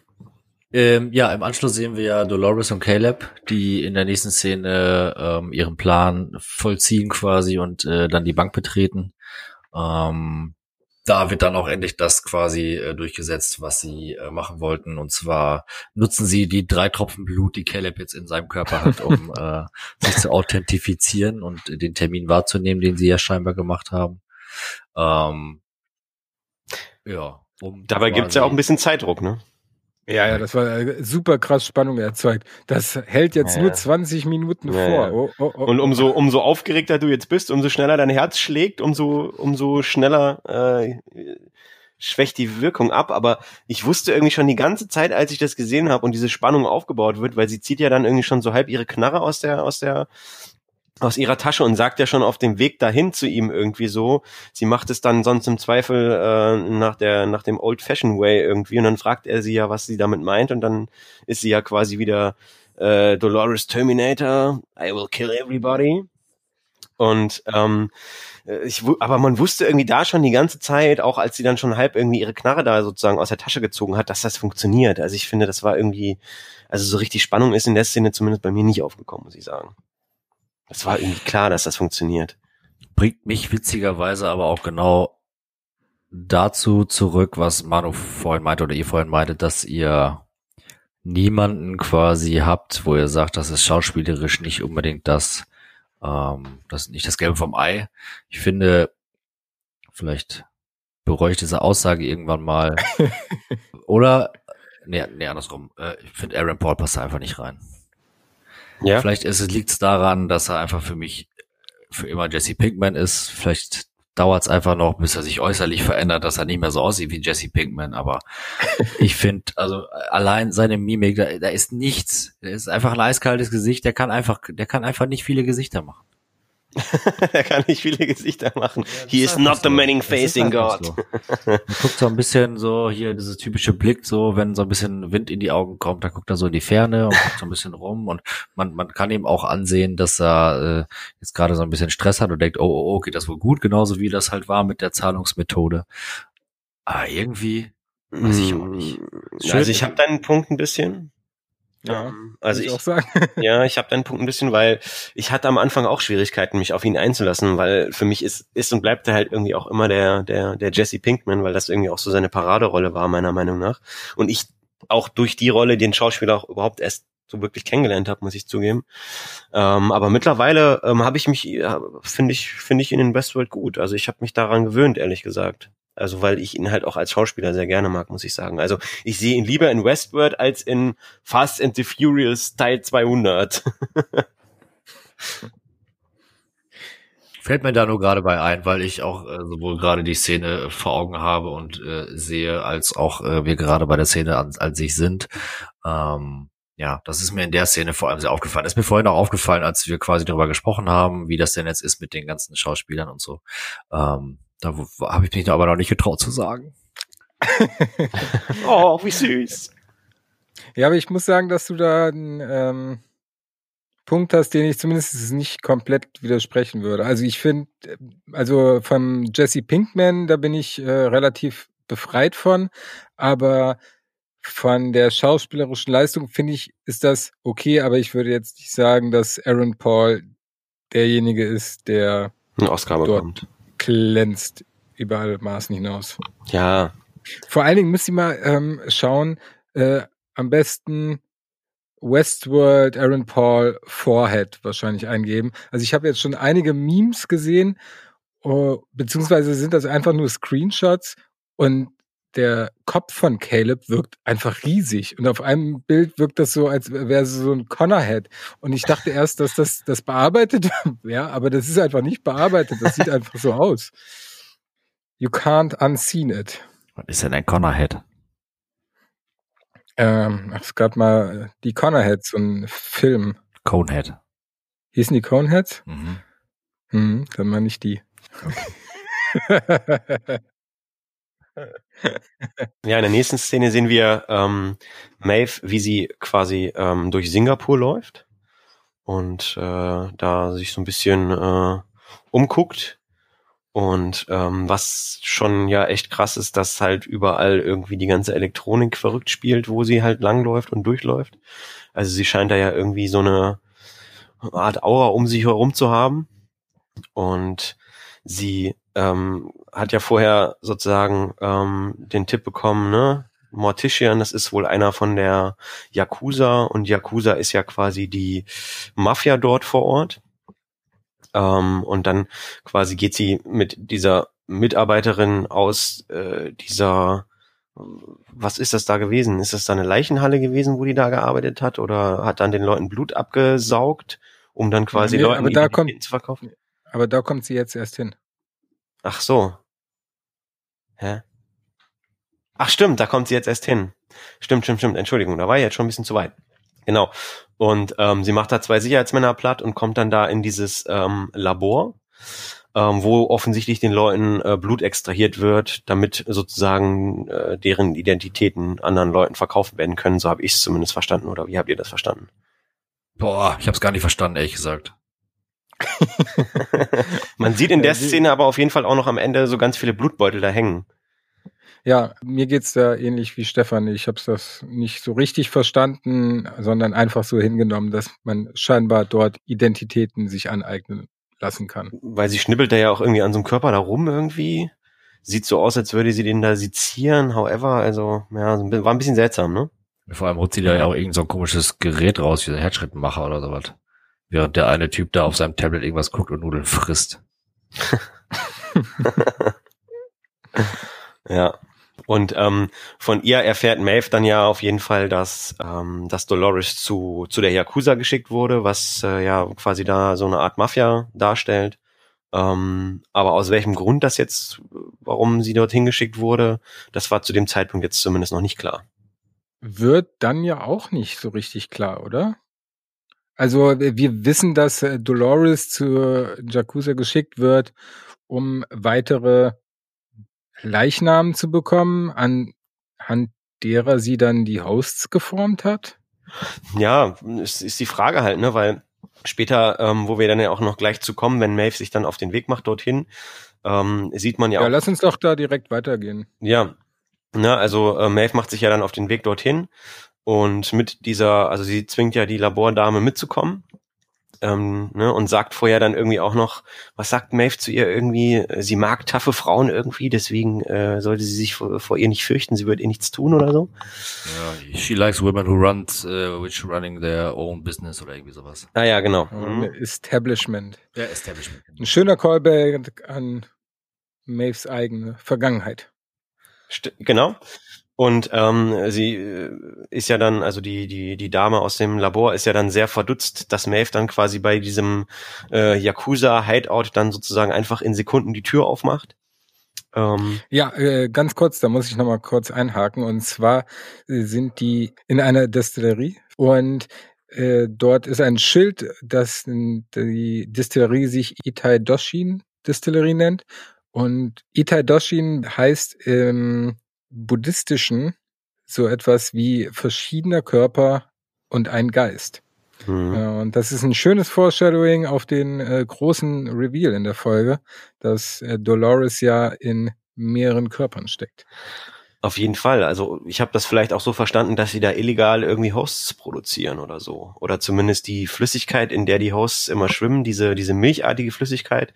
Ähm, ja, im Anschluss sehen wir ja Dolores und Caleb, die in der nächsten Szene ähm, ihren Plan vollziehen quasi und äh, dann die Bank betreten. Ähm, da wird dann auch endlich das quasi äh, durchgesetzt, was sie äh, machen wollten. Und zwar nutzen sie die drei Tropfen Blut, die Caleb jetzt in seinem Körper hat, um äh, sich zu authentifizieren und den Termin wahrzunehmen, den sie ja scheinbar gemacht haben. Ähm, ja. Um Dabei gibt's ja auch ein bisschen Zeitdruck, ne? Ja, ja, das war äh, super krass Spannung erzeugt. Das hält jetzt ja. nur 20 Minuten ja, vor. Oh, oh, oh. Und umso, umso aufgeregter du jetzt bist, umso schneller dein Herz schlägt, umso, umso schneller äh, schwächt die Wirkung ab. Aber ich wusste irgendwie schon die ganze Zeit, als ich das gesehen habe und diese Spannung aufgebaut wird, weil sie zieht ja dann irgendwie schon so halb ihre Knarre aus der, aus der aus ihrer Tasche und sagt ja schon auf dem Weg dahin zu ihm irgendwie so. Sie macht es dann sonst im Zweifel äh, nach der nach dem Old Fashioned Way irgendwie und dann fragt er sie ja, was sie damit meint und dann ist sie ja quasi wieder äh, Dolores Terminator. I will kill everybody. Und ähm, äh, ich, aber man wusste irgendwie da schon die ganze Zeit, auch als sie dann schon halb irgendwie ihre Knarre da sozusagen aus der Tasche gezogen hat, dass das funktioniert. Also ich finde, das war irgendwie, also so richtig Spannung ist in der Szene zumindest bei mir nicht aufgekommen, muss ich sagen. Das war irgendwie klar, dass das funktioniert. Bringt mich witzigerweise aber auch genau dazu zurück, was Manu vorhin meinte oder ihr vorhin meinte, dass ihr niemanden quasi habt, wo ihr sagt, das ist schauspielerisch nicht unbedingt das, ähm, das ist nicht das Gelbe vom Ei. Ich finde, vielleicht bereue ich diese Aussage irgendwann mal. oder, nee, nee, andersrum. Äh, ich finde, Aaron Paul passt einfach nicht rein. Ja. Vielleicht ist es liegt daran, dass er einfach für mich für immer Jesse Pinkman ist. Vielleicht dauert es einfach noch, bis er sich äußerlich verändert, dass er nicht mehr so aussieht wie Jesse Pinkman. Aber ich finde, also allein seine Mimik, da, da ist nichts. Der ist einfach ein eiskaltes Gesicht. Der kann einfach, der kann einfach nicht viele Gesichter machen. er kann nicht viele Gesichter machen. Ja, He is not so. the manning facing God. So. Man guckt so ein bisschen so hier dieses typische Blick, so wenn so ein bisschen Wind in die Augen kommt, dann guckt er so in die Ferne und guckt so ein bisschen rum und man, man kann ihm auch ansehen, dass er äh, jetzt gerade so ein bisschen Stress hat und denkt, oh, oh, oh, geht das wohl gut, genauso wie das halt war mit der Zahlungsmethode. Aber irgendwie weiß ich auch nicht. Schön. Also ich habe deinen Punkt ein bisschen. Ja, ähm, also ich, ich, auch sagen. ja, ich habe deinen Punkt ein bisschen, weil ich hatte am Anfang auch Schwierigkeiten, mich auf ihn einzulassen, weil für mich ist ist und bleibt er halt irgendwie auch immer der der der Jesse Pinkman, weil das irgendwie auch so seine Paraderolle war meiner Meinung nach und ich auch durch die Rolle den Schauspieler auch überhaupt erst so wirklich kennengelernt habe, muss ich zugeben. Ähm, aber mittlerweile ähm, habe ich mich, ja, finde ich, finde ich ihn in Westworld gut. Also ich habe mich daran gewöhnt, ehrlich gesagt. Also weil ich ihn halt auch als Schauspieler sehr gerne mag, muss ich sagen. Also ich sehe ihn lieber in Westworld als in Fast and the Furious Teil 200. Fällt mir da nur gerade bei ein, weil ich auch äh, sowohl gerade die Szene vor Augen habe und äh, sehe, als auch äh, wir gerade bei der Szene an, an sich sind. Ähm, ja, das ist mir in der Szene vor allem sehr aufgefallen. Ist mir vorhin auch aufgefallen, als wir quasi darüber gesprochen haben, wie das denn jetzt ist mit den ganzen Schauspielern und so. Ähm, da habe ich mich aber noch nicht getraut zu sagen. oh, wie süß. Ja, aber ich muss sagen, dass du da einen ähm, Punkt hast, den ich zumindest nicht komplett widersprechen würde. Also ich finde, also vom Jesse Pinkman, da bin ich äh, relativ befreit von, aber von der schauspielerischen Leistung finde ich, ist das okay, aber ich würde jetzt nicht sagen, dass Aaron Paul derjenige ist, der einen Oscar bekommt glänzt über alle Maßen hinaus. Ja. Vor allen Dingen müsst ihr mal ähm, schauen, äh, am besten Westworld Aaron Paul Forehead wahrscheinlich eingeben. Also ich habe jetzt schon einige Memes gesehen, uh, beziehungsweise sind das einfach nur Screenshots und der Kopf von Caleb wirkt einfach riesig und auf einem Bild wirkt das so, als wäre es so ein Connorhead. Und ich dachte erst, dass das, das bearbeitet wäre, aber das ist einfach nicht bearbeitet. Das sieht einfach so aus. You can't unseen it. Was ist denn ein Connorhead? Ähm, es gab mal die Connorheads, so ein Film. Conehead. Hießen die Coneheads? Mhm. Hm, dann meine ich die. Okay. Ja, in der nächsten Szene sehen wir ähm, Maeve, wie sie quasi ähm, durch Singapur läuft und äh, da sich so ein bisschen äh, umguckt. Und ähm, was schon ja echt krass ist, dass halt überall irgendwie die ganze Elektronik verrückt spielt, wo sie halt langläuft und durchläuft. Also sie scheint da ja irgendwie so eine Art Aura um sich herum zu haben. Und sie ähm, hat ja vorher sozusagen ähm, den Tipp bekommen, ne? Mortician, das ist wohl einer von der Yakuza und Yakuza ist ja quasi die Mafia dort vor Ort. Ähm, und dann quasi geht sie mit dieser Mitarbeiterin aus äh, dieser was ist das da gewesen? Ist das da eine Leichenhalle gewesen, wo die da gearbeitet hat oder hat dann den Leuten Blut abgesaugt, um dann quasi Nee, Leuten aber da kommt- zu verkaufen? Aber da kommt sie jetzt erst hin. Ach so. Hä? Ach stimmt, da kommt sie jetzt erst hin. Stimmt, stimmt, stimmt. Entschuldigung, da war ich jetzt schon ein bisschen zu weit. Genau. Und ähm, sie macht da zwei Sicherheitsmänner platt und kommt dann da in dieses ähm, Labor, ähm, wo offensichtlich den Leuten äh, Blut extrahiert wird, damit sozusagen äh, deren Identitäten anderen Leuten verkauft werden können. So habe ich es zumindest verstanden. Oder wie habt ihr das verstanden? Boah, ich hab's gar nicht verstanden, ehrlich gesagt. Man sieht in der sie- Szene aber auf jeden Fall auch noch am Ende so ganz viele Blutbeutel da hängen. Ja, mir geht's da ähnlich wie Stefan. Ich habe das nicht so richtig verstanden, sondern einfach so hingenommen, dass man scheinbar dort Identitäten sich aneignen lassen kann. weil sie schnippelt da ja auch irgendwie an so einem Körper da rum irgendwie. Sieht so aus, als würde sie den da sezieren, however, also, ja, war ein bisschen seltsam, ne? Vor allem holt sie da ja auch irgend so ein komisches Gerät raus, wie so ein Herzschrittmacher oder sowas. Während der eine Typ da auf seinem Tablet irgendwas guckt und Nudeln frisst. Ja. Und ähm, von ihr erfährt Maeve dann ja auf jeden Fall, dass, ähm, dass Dolores zu, zu der Yakuza geschickt wurde, was äh, ja quasi da so eine Art Mafia darstellt. Ähm, aber aus welchem Grund das jetzt, warum sie dorthin geschickt wurde, das war zu dem Zeitpunkt jetzt zumindest noch nicht klar. Wird dann ja auch nicht so richtig klar, oder? Also äh, wir wissen, dass äh, Dolores zur Jakuza geschickt wird, um weitere Leichnamen zu bekommen, anhand derer sie dann die Hosts geformt hat. Ja, es ist die Frage halt, ne, weil später, ähm, wo wir dann ja auch noch gleich zu kommen, wenn Maeve sich dann auf den Weg macht dorthin, ähm, sieht man ja, Ja, auch, lass uns doch da direkt weitergehen. ja, ne, also äh, Maeve macht sich ja dann auf den Weg dorthin und mit dieser, also sie zwingt ja die Labordame mitzukommen. Ähm, ne, und sagt vorher dann irgendwie auch noch, was sagt Maeve zu ihr irgendwie, sie mag taffe Frauen irgendwie, deswegen äh, sollte sie sich vor, vor ihr nicht fürchten, sie wird ihr nichts tun oder so. Ja, she likes women who run, uh, which running their own business oder irgendwie sowas. Ah ja, genau. Mhm. Establishment. Ja, Establishment. Ein schöner Callback an Maves eigene Vergangenheit. St genau. Und ähm, sie äh, ist ja dann, also die, die, die Dame aus dem Labor ist ja dann sehr verdutzt, dass Maeve dann quasi bei diesem äh, Yakuza-Hideout dann sozusagen einfach in Sekunden die Tür aufmacht. Ähm, Ja, äh, ganz kurz, da muss ich nochmal kurz einhaken. Und zwar äh, sind die in einer Destillerie und äh, dort ist ein Schild, dass die Destillerie sich Itai Doshin Distillerie nennt. Und Itai Doshin heißt im buddhistischen so etwas wie verschiedener Körper und ein Geist. hm. Ja, und das ist ein schönes Foreshadowing auf den äh, großen Reveal in der Folge, dass äh, Dolores ja in mehreren Körpern steckt. Auf jeden Fall. Also ich habe das vielleicht auch so verstanden, dass sie da illegal irgendwie Hosts produzieren oder so. Oder zumindest die Flüssigkeit, in der die Hosts immer schwimmen, diese, diese milchartige Flüssigkeit,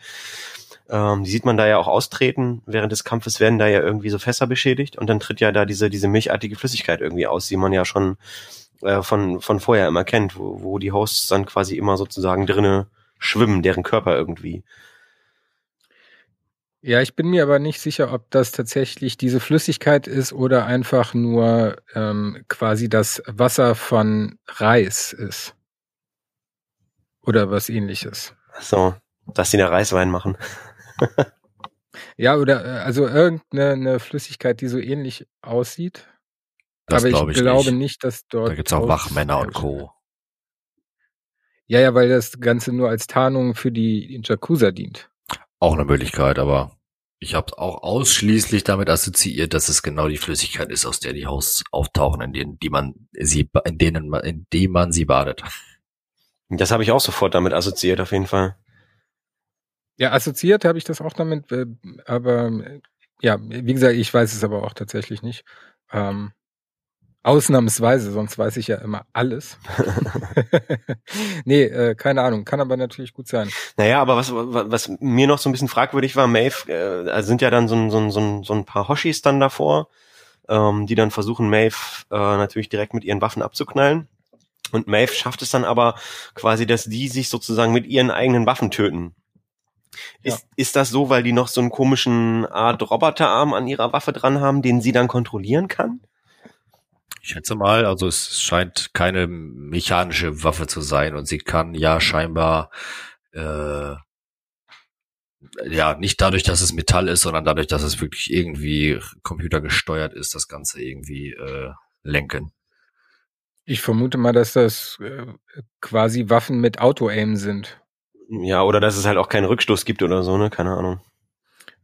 ähm, die sieht man da ja auch austreten. Während des Kampfes werden da ja irgendwie so Fässer beschädigt und dann tritt ja da diese, diese milchartige Flüssigkeit irgendwie aus, die man ja schon äh, von, von vorher immer kennt, wo, wo die Hosts dann quasi immer sozusagen drinne schwimmen, deren Körper irgendwie. Ja, ich bin mir aber nicht sicher, ob das tatsächlich diese Flüssigkeit ist oder einfach nur ähm, quasi das Wasser von Reis ist. Oder was ähnliches. So, dass sie da Reiswein machen. Ja, oder äh, also irgendeine eine Flüssigkeit, die so ähnlich aussieht. Das aber ich, glaub ich glaube nicht. nicht, dass dort. Da gibt's auch Hosts Wachmänner und Co. Ja, ja, weil das Ganze nur als Tarnung für die Jakuza dient. Auch eine Möglichkeit, aber ich habe auch ausschließlich damit assoziiert, dass es genau die Flüssigkeit ist, aus der die Hosts auftauchen, in denen, die man sie, in denen man, in dem man sie badet. Das habe ich auch sofort damit assoziiert, auf jeden Fall. Ja, assoziiert habe ich das auch damit, äh, aber äh, ja, wie gesagt, ich weiß es aber auch tatsächlich nicht. Ähm, Ausnahmsweise, sonst weiß ich ja immer alles. nee, äh, keine Ahnung, kann aber natürlich gut sein. Naja, aber was, was mir noch so ein bisschen fragwürdig war, Maeve, äh, sind ja dann so, so, so, so ein paar Hoshis dann davor, ähm, die dann versuchen, Maeve äh, natürlich direkt mit ihren Waffen abzuknallen. Und Maeve schafft es dann aber quasi, dass die sich sozusagen mit ihren eigenen Waffen töten. Ist, ja. ist das so, weil die noch so einen komischen Art Roboterarm an ihrer Waffe dran haben, den sie dann kontrollieren kann? Ich schätze mal, also es scheint keine mechanische Waffe zu sein und sie kann ja scheinbar äh, ja nicht dadurch, dass es Metall ist, sondern dadurch, dass es wirklich irgendwie computergesteuert ist, das Ganze irgendwie äh, lenken. Ich vermute mal, dass das äh, quasi Waffen mit Auto-Aim sind. Ja, oder dass es halt auch keinen Rückstoß gibt oder so, ne? Keine Ahnung.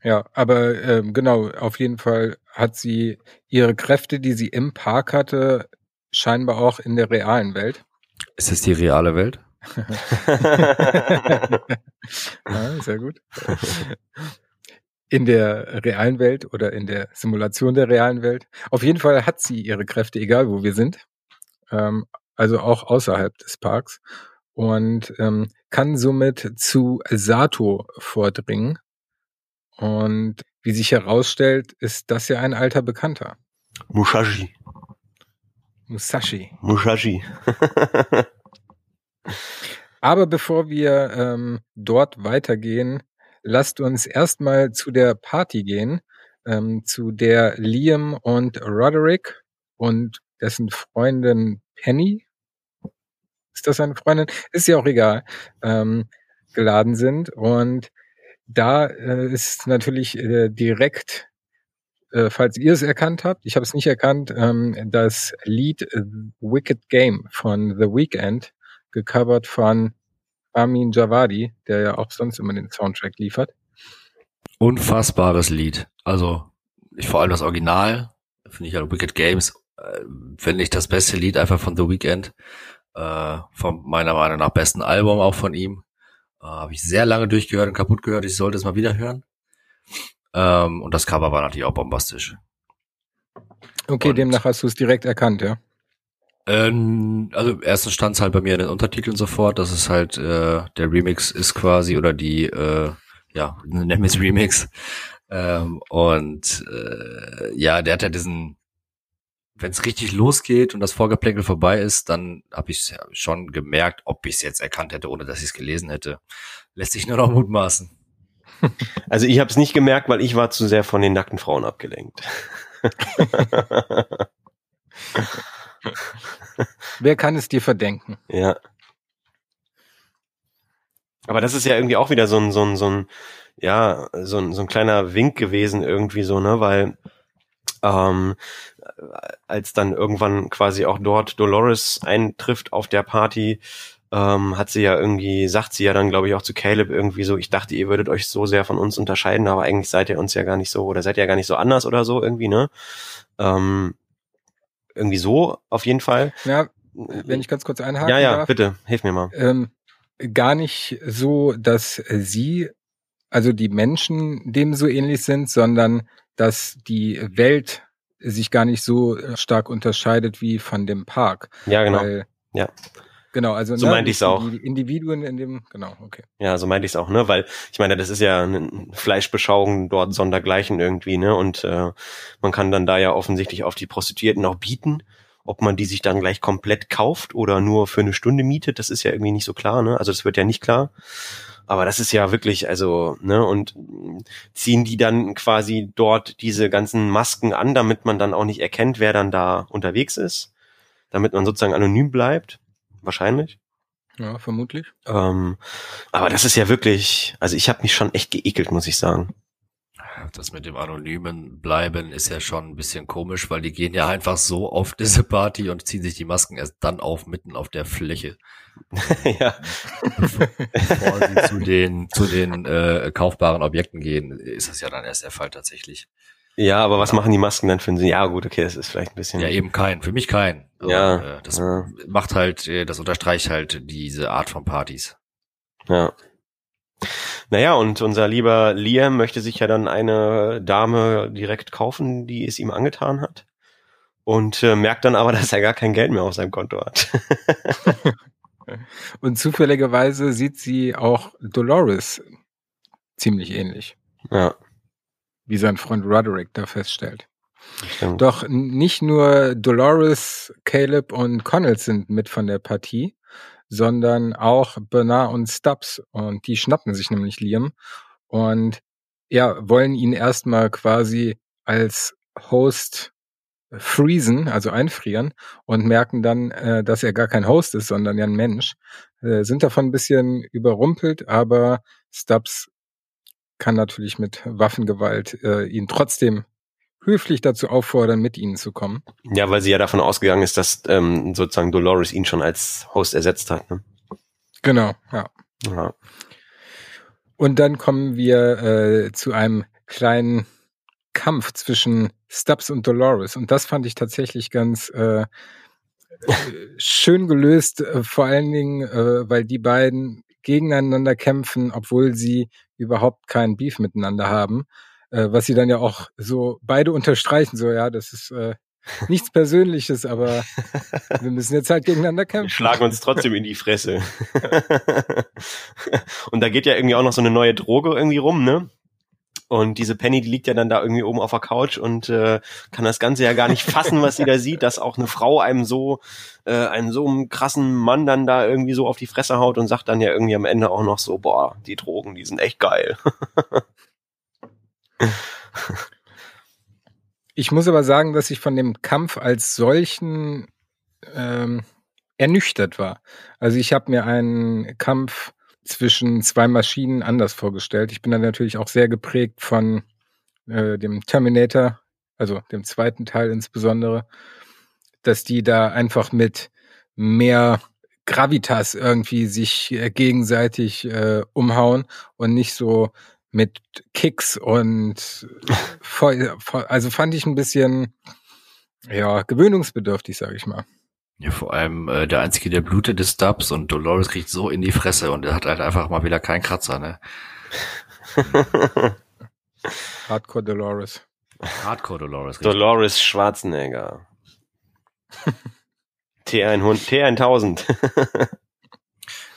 Ja, aber äh, genau, auf jeden Fall hat sie ihre Kräfte, die sie im Park hatte, scheinbar auch in der realen Welt. Ist es die reale Welt? ja, sehr gut. In der realen Welt oder in der Simulation der realen Welt. Auf jeden Fall hat sie ihre Kräfte, egal wo wir sind. Ähm, also auch außerhalb des Parks. Und ähm, kann somit zu Sato vordringen. Und wie sich herausstellt, ist das ja ein alter Bekannter. Musashi. Musashi. Musashi. Aber bevor wir ähm, dort weitergehen, lasst uns erstmal zu der Party gehen, ähm, zu der Liam und Roderick und dessen Freundin Penny, ist das seine Freundin? Ist ja auch egal, ähm, geladen sind. Und da äh, ist natürlich äh, direkt, äh, falls ihr es erkannt habt, ich habe es nicht erkannt, ähm, das Lied äh, Wicked Game von The Weeknd, gecovert von Amin Javadi, der ja auch sonst immer den Soundtrack liefert. Unfassbares Lied. Also ich vor allem das Original finde ich ja Wicked Games äh, finde ich das beste Lied einfach von The Weeknd. Äh, von meiner Meinung nach besten Album auch von ihm. Äh, Habe ich sehr lange durchgehört und kaputt gehört. Ich sollte es mal wieder hören. Ähm, und das Cover war natürlich auch bombastisch. Okay, und, demnach hast du es direkt erkannt, ja? Ähm, also erstens stand es halt bei mir in den Untertiteln sofort, dass es halt äh, der Remix ist quasi oder die, äh, ja, nennen wir es Remix. Ähm, und äh, ja, der hat ja diesen wenn es richtig losgeht und das Vorgeplänkel vorbei ist, dann habe ich schon gemerkt, ob ich es jetzt erkannt hätte, ohne dass ich es gelesen hätte. Lässt sich nur noch mutmaßen. Also ich habe es nicht gemerkt, weil ich war zu sehr von den nackten Frauen abgelenkt. Wer kann es dir verdenken? Ja. Aber das ist ja irgendwie auch wieder so ein, so ein, so ein, ja, so ein, so ein kleiner Wink gewesen irgendwie so, ne, weil ähm, als dann irgendwann quasi auch dort Dolores eintrifft auf der Party, ähm, hat sie ja irgendwie, sagt sie ja dann, glaube ich, auch zu Caleb irgendwie so, ich dachte, ihr würdet euch so sehr von uns unterscheiden, aber eigentlich seid ihr uns ja gar nicht so, oder seid ihr ja gar nicht so anders oder so irgendwie, ne? Ähm, irgendwie so, auf jeden Fall. Ja, wenn ich ganz kurz einhaken Ja, ja, darf, bitte, hilf mir mal. Ähm, gar nicht so, dass sie, also die Menschen dem so ähnlich sind, sondern dass die Welt sich gar nicht so äh, stark unterscheidet wie von dem Park. Ja, genau. Weil, ja. Genau, also so ne, meinte ich es auch. Die Individuen in dem, genau, okay. Ja, so meinte ich es auch, ne, weil ich meine, das ist ja eine Fleischbeschauung dort sondergleichen irgendwie, ne, und äh, man kann dann da ja offensichtlich auf die Prostituierten auch bieten. Ob man die sich dann gleich komplett kauft oder nur für eine Stunde mietet, das ist ja irgendwie nicht so klar, ne? Also das wird ja nicht klar. Aber das ist ja wirklich, also, ne, und ziehen die dann quasi dort diese ganzen Masken an, damit man dann auch nicht erkennt, wer dann da unterwegs ist, damit man sozusagen anonym bleibt, wahrscheinlich. Ja, vermutlich. Ähm, aber das ist ja wirklich, also ich habe mich schon echt geekelt, muss ich sagen. Das mit dem anonymen Bleiben ist ja schon ein bisschen komisch, weil die gehen ja einfach so auf diese Party und ziehen sich die Masken erst dann auf, mitten auf der Fläche. ja. Bevor sie zu den, zu den äh, kaufbaren Objekten gehen, ist das ja dann erst der Fall tatsächlich. Ja, aber was machen die Masken dann für einen Sinn? Ja, gut, okay, das ist vielleicht ein bisschen. Ja, eben kein. Für mich kein. Aber, ja. Äh, das ja. macht halt, äh, das unterstreicht halt diese Art von Partys. Ja. Naja, und unser lieber Liam möchte sich ja dann eine Dame direkt kaufen, die es ihm angetan hat. und äh, merkt dann aber, dass er gar kein Geld mehr auf seinem Konto hat. und zufälligerweise sieht sie auch Dolores ziemlich ähnlich. Ja. Wie sein Freund Roderick da feststellt. Stimmt. Doch nicht nur Dolores, Caleb und Connell sind mit von der Partie, sondern auch Bernard und Stubbs. Und die schnappen sich nämlich Liam und ja, wollen ihn erstmal quasi als Host freezen, also einfrieren und merken dann, äh, dass er gar kein Host ist, sondern ja ein Mensch. Äh, sind davon ein bisschen überrumpelt, aber Stubbs kann natürlich mit Waffengewalt äh, ihn trotzdem höflich dazu auffordern, mit ihnen zu kommen. Ja, weil sie ja davon ausgegangen ist, dass ähm, sozusagen Dolores ihn schon als Host ersetzt hat. Ne? Genau, ja. ja. Und dann kommen wir äh, zu einem kleinen Kampf zwischen Stubbs und Dolores. Und das fand ich tatsächlich ganz äh, schön gelöst, äh, vor allen Dingen, äh, weil die beiden gegeneinander kämpfen, obwohl sie überhaupt keinen Beef miteinander haben. Äh, was sie dann ja auch so beide unterstreichen, so ja, das ist äh, nichts Persönliches, aber wir müssen jetzt halt gegeneinander kämpfen. Wir schlagen uns trotzdem in die Fresse. und da geht ja irgendwie auch noch so eine neue Droge irgendwie rum, ne? Und diese Penny, die liegt ja dann da irgendwie oben auf der Couch und äh, kann das Ganze ja gar nicht fassen, was sie da sieht, dass auch eine Frau einem so, äh, einen so einen krassen Mann dann da irgendwie so auf die Fresse haut und sagt dann ja irgendwie am Ende auch noch so, boah, die Drogen, die sind echt geil. Ich muss aber sagen, dass ich von dem Kampf als solchen ähm, ernüchtert war. Also ich habe mir einen Kampf zwischen zwei Maschinen anders vorgestellt. Ich bin dann natürlich auch sehr geprägt von äh, dem Terminator, also dem zweiten Teil insbesondere, dass die da einfach mit mehr Gravitas irgendwie sich äh, gegenseitig äh, umhauen und nicht so mit Kicks und voll, voll, also fand ich ein bisschen ja gewöhnungsbedürftig, sage ich mal. Ja, vor allem äh, der einzige, der blutet, ist Dubs und Dolores kriegt so in die Fresse und er hat halt einfach mal wieder keinen Kratzer, ne? Hardcore Dolores. Hardcore Dolores. Richtig. Dolores Schwarzenegger. T100, T1000.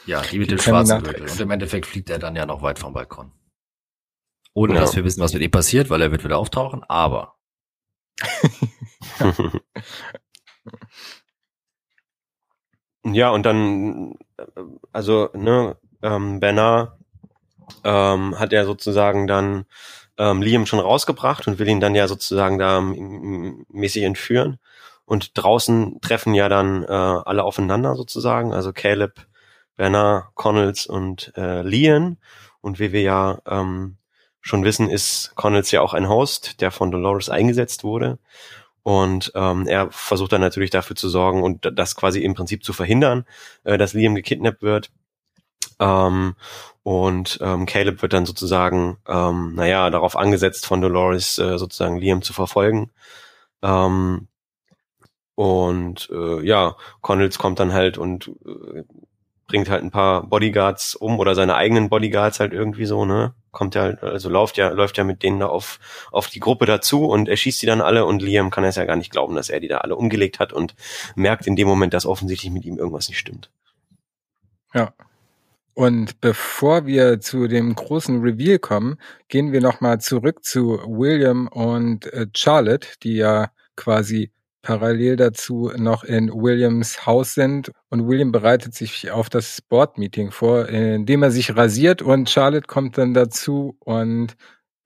ja, die mit dem schwarzen Gürtel. Und im Endeffekt fliegt er dann ja noch weit vom Balkon. Ohne ja. dass wir wissen, was mit ihm passiert, weil er wird wieder auftauchen, aber. ja, und dann, also, ne, ähm, Bernard ähm, hat ja sozusagen dann ähm, Liam schon rausgebracht und will ihn dann ja sozusagen da mäßig entführen. Und draußen treffen ja dann äh, alle aufeinander sozusagen, also Caleb, Bernard, Connells und äh, Lian. Und wie wir ja ähm, schon wissen, ist Connells ja auch ein Host, der von Dolores eingesetzt wurde. Und ähm, er versucht dann natürlich dafür zu sorgen und das quasi im Prinzip zu verhindern, äh, dass Liam gekidnappt wird. Ähm, und ähm, Caleb wird dann sozusagen, ähm, naja, darauf angesetzt von Dolores äh, sozusagen Liam zu verfolgen. Ähm, und äh, ja, Connells kommt dann halt und äh, bringt halt ein paar Bodyguards um oder seine eigenen Bodyguards halt irgendwie so, ne? Kommt ja, also läuft ja, läuft ja mit denen da auf, auf die Gruppe dazu und erschießt die dann alle und Liam kann es ja gar nicht glauben, dass er die da alle umgelegt hat und merkt in dem Moment, dass offensichtlich mit ihm irgendwas nicht stimmt. Ja. Und bevor wir zu dem großen Reveal kommen, gehen wir nochmal zurück zu William und äh, Charlotte, die ja quasi parallel dazu noch in Williams Haus sind und William bereitet sich auf das Board-Meeting vor, indem er sich rasiert und Charlotte kommt dann dazu und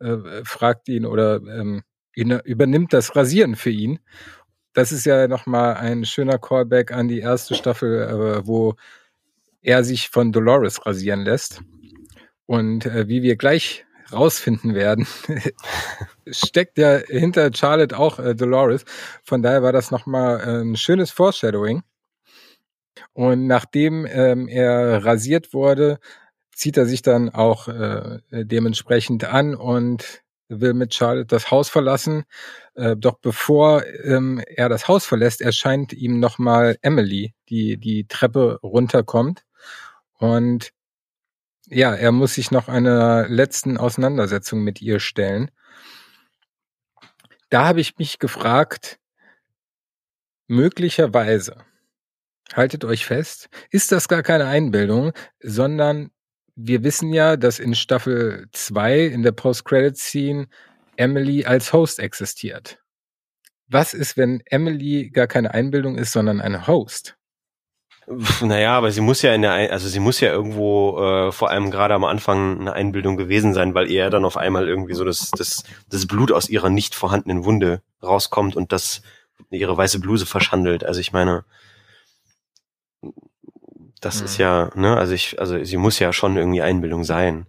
äh, fragt ihn oder ähm, ihn, übernimmt das Rasieren für ihn. Das ist ja nochmal ein schöner Callback an die erste Staffel, äh, wo er sich von Dolores rasieren lässt. Und äh, wie wir gleich rausfinden werden, steckt ja hinter Charlotte auch äh, Dolores. Von daher war das nochmal äh, ein schönes Foreshadowing. Und nachdem ähm, er rasiert wurde, zieht er sich dann auch äh, dementsprechend an und will mit Charlotte das Haus verlassen. Äh, doch bevor ähm, er das Haus verlässt, erscheint ihm nochmal Emily, die die Treppe runterkommt. Und ja, er muss sich noch einer letzten Auseinandersetzung mit ihr stellen. Da habe ich mich gefragt, möglicherweise, haltet euch fest, ist das gar keine Einbildung, sondern wir wissen ja, dass in Staffel 2 in der Post-Credit-Scene Emily als Host existiert. Was ist, wenn Emily gar keine Einbildung ist, sondern ein Host? Naja, aber sie muss ja in der, also sie muss ja irgendwo äh, vor allem gerade am Anfang eine Einbildung gewesen sein, weil ihr dann auf einmal irgendwie so das, das, das Blut aus ihrer nicht vorhandenen Wunde rauskommt und das ihre weiße Bluse verschandelt. Also ich meine, das mhm. ist ja, ne, also ich, also sie muss ja schon irgendwie Einbildung sein.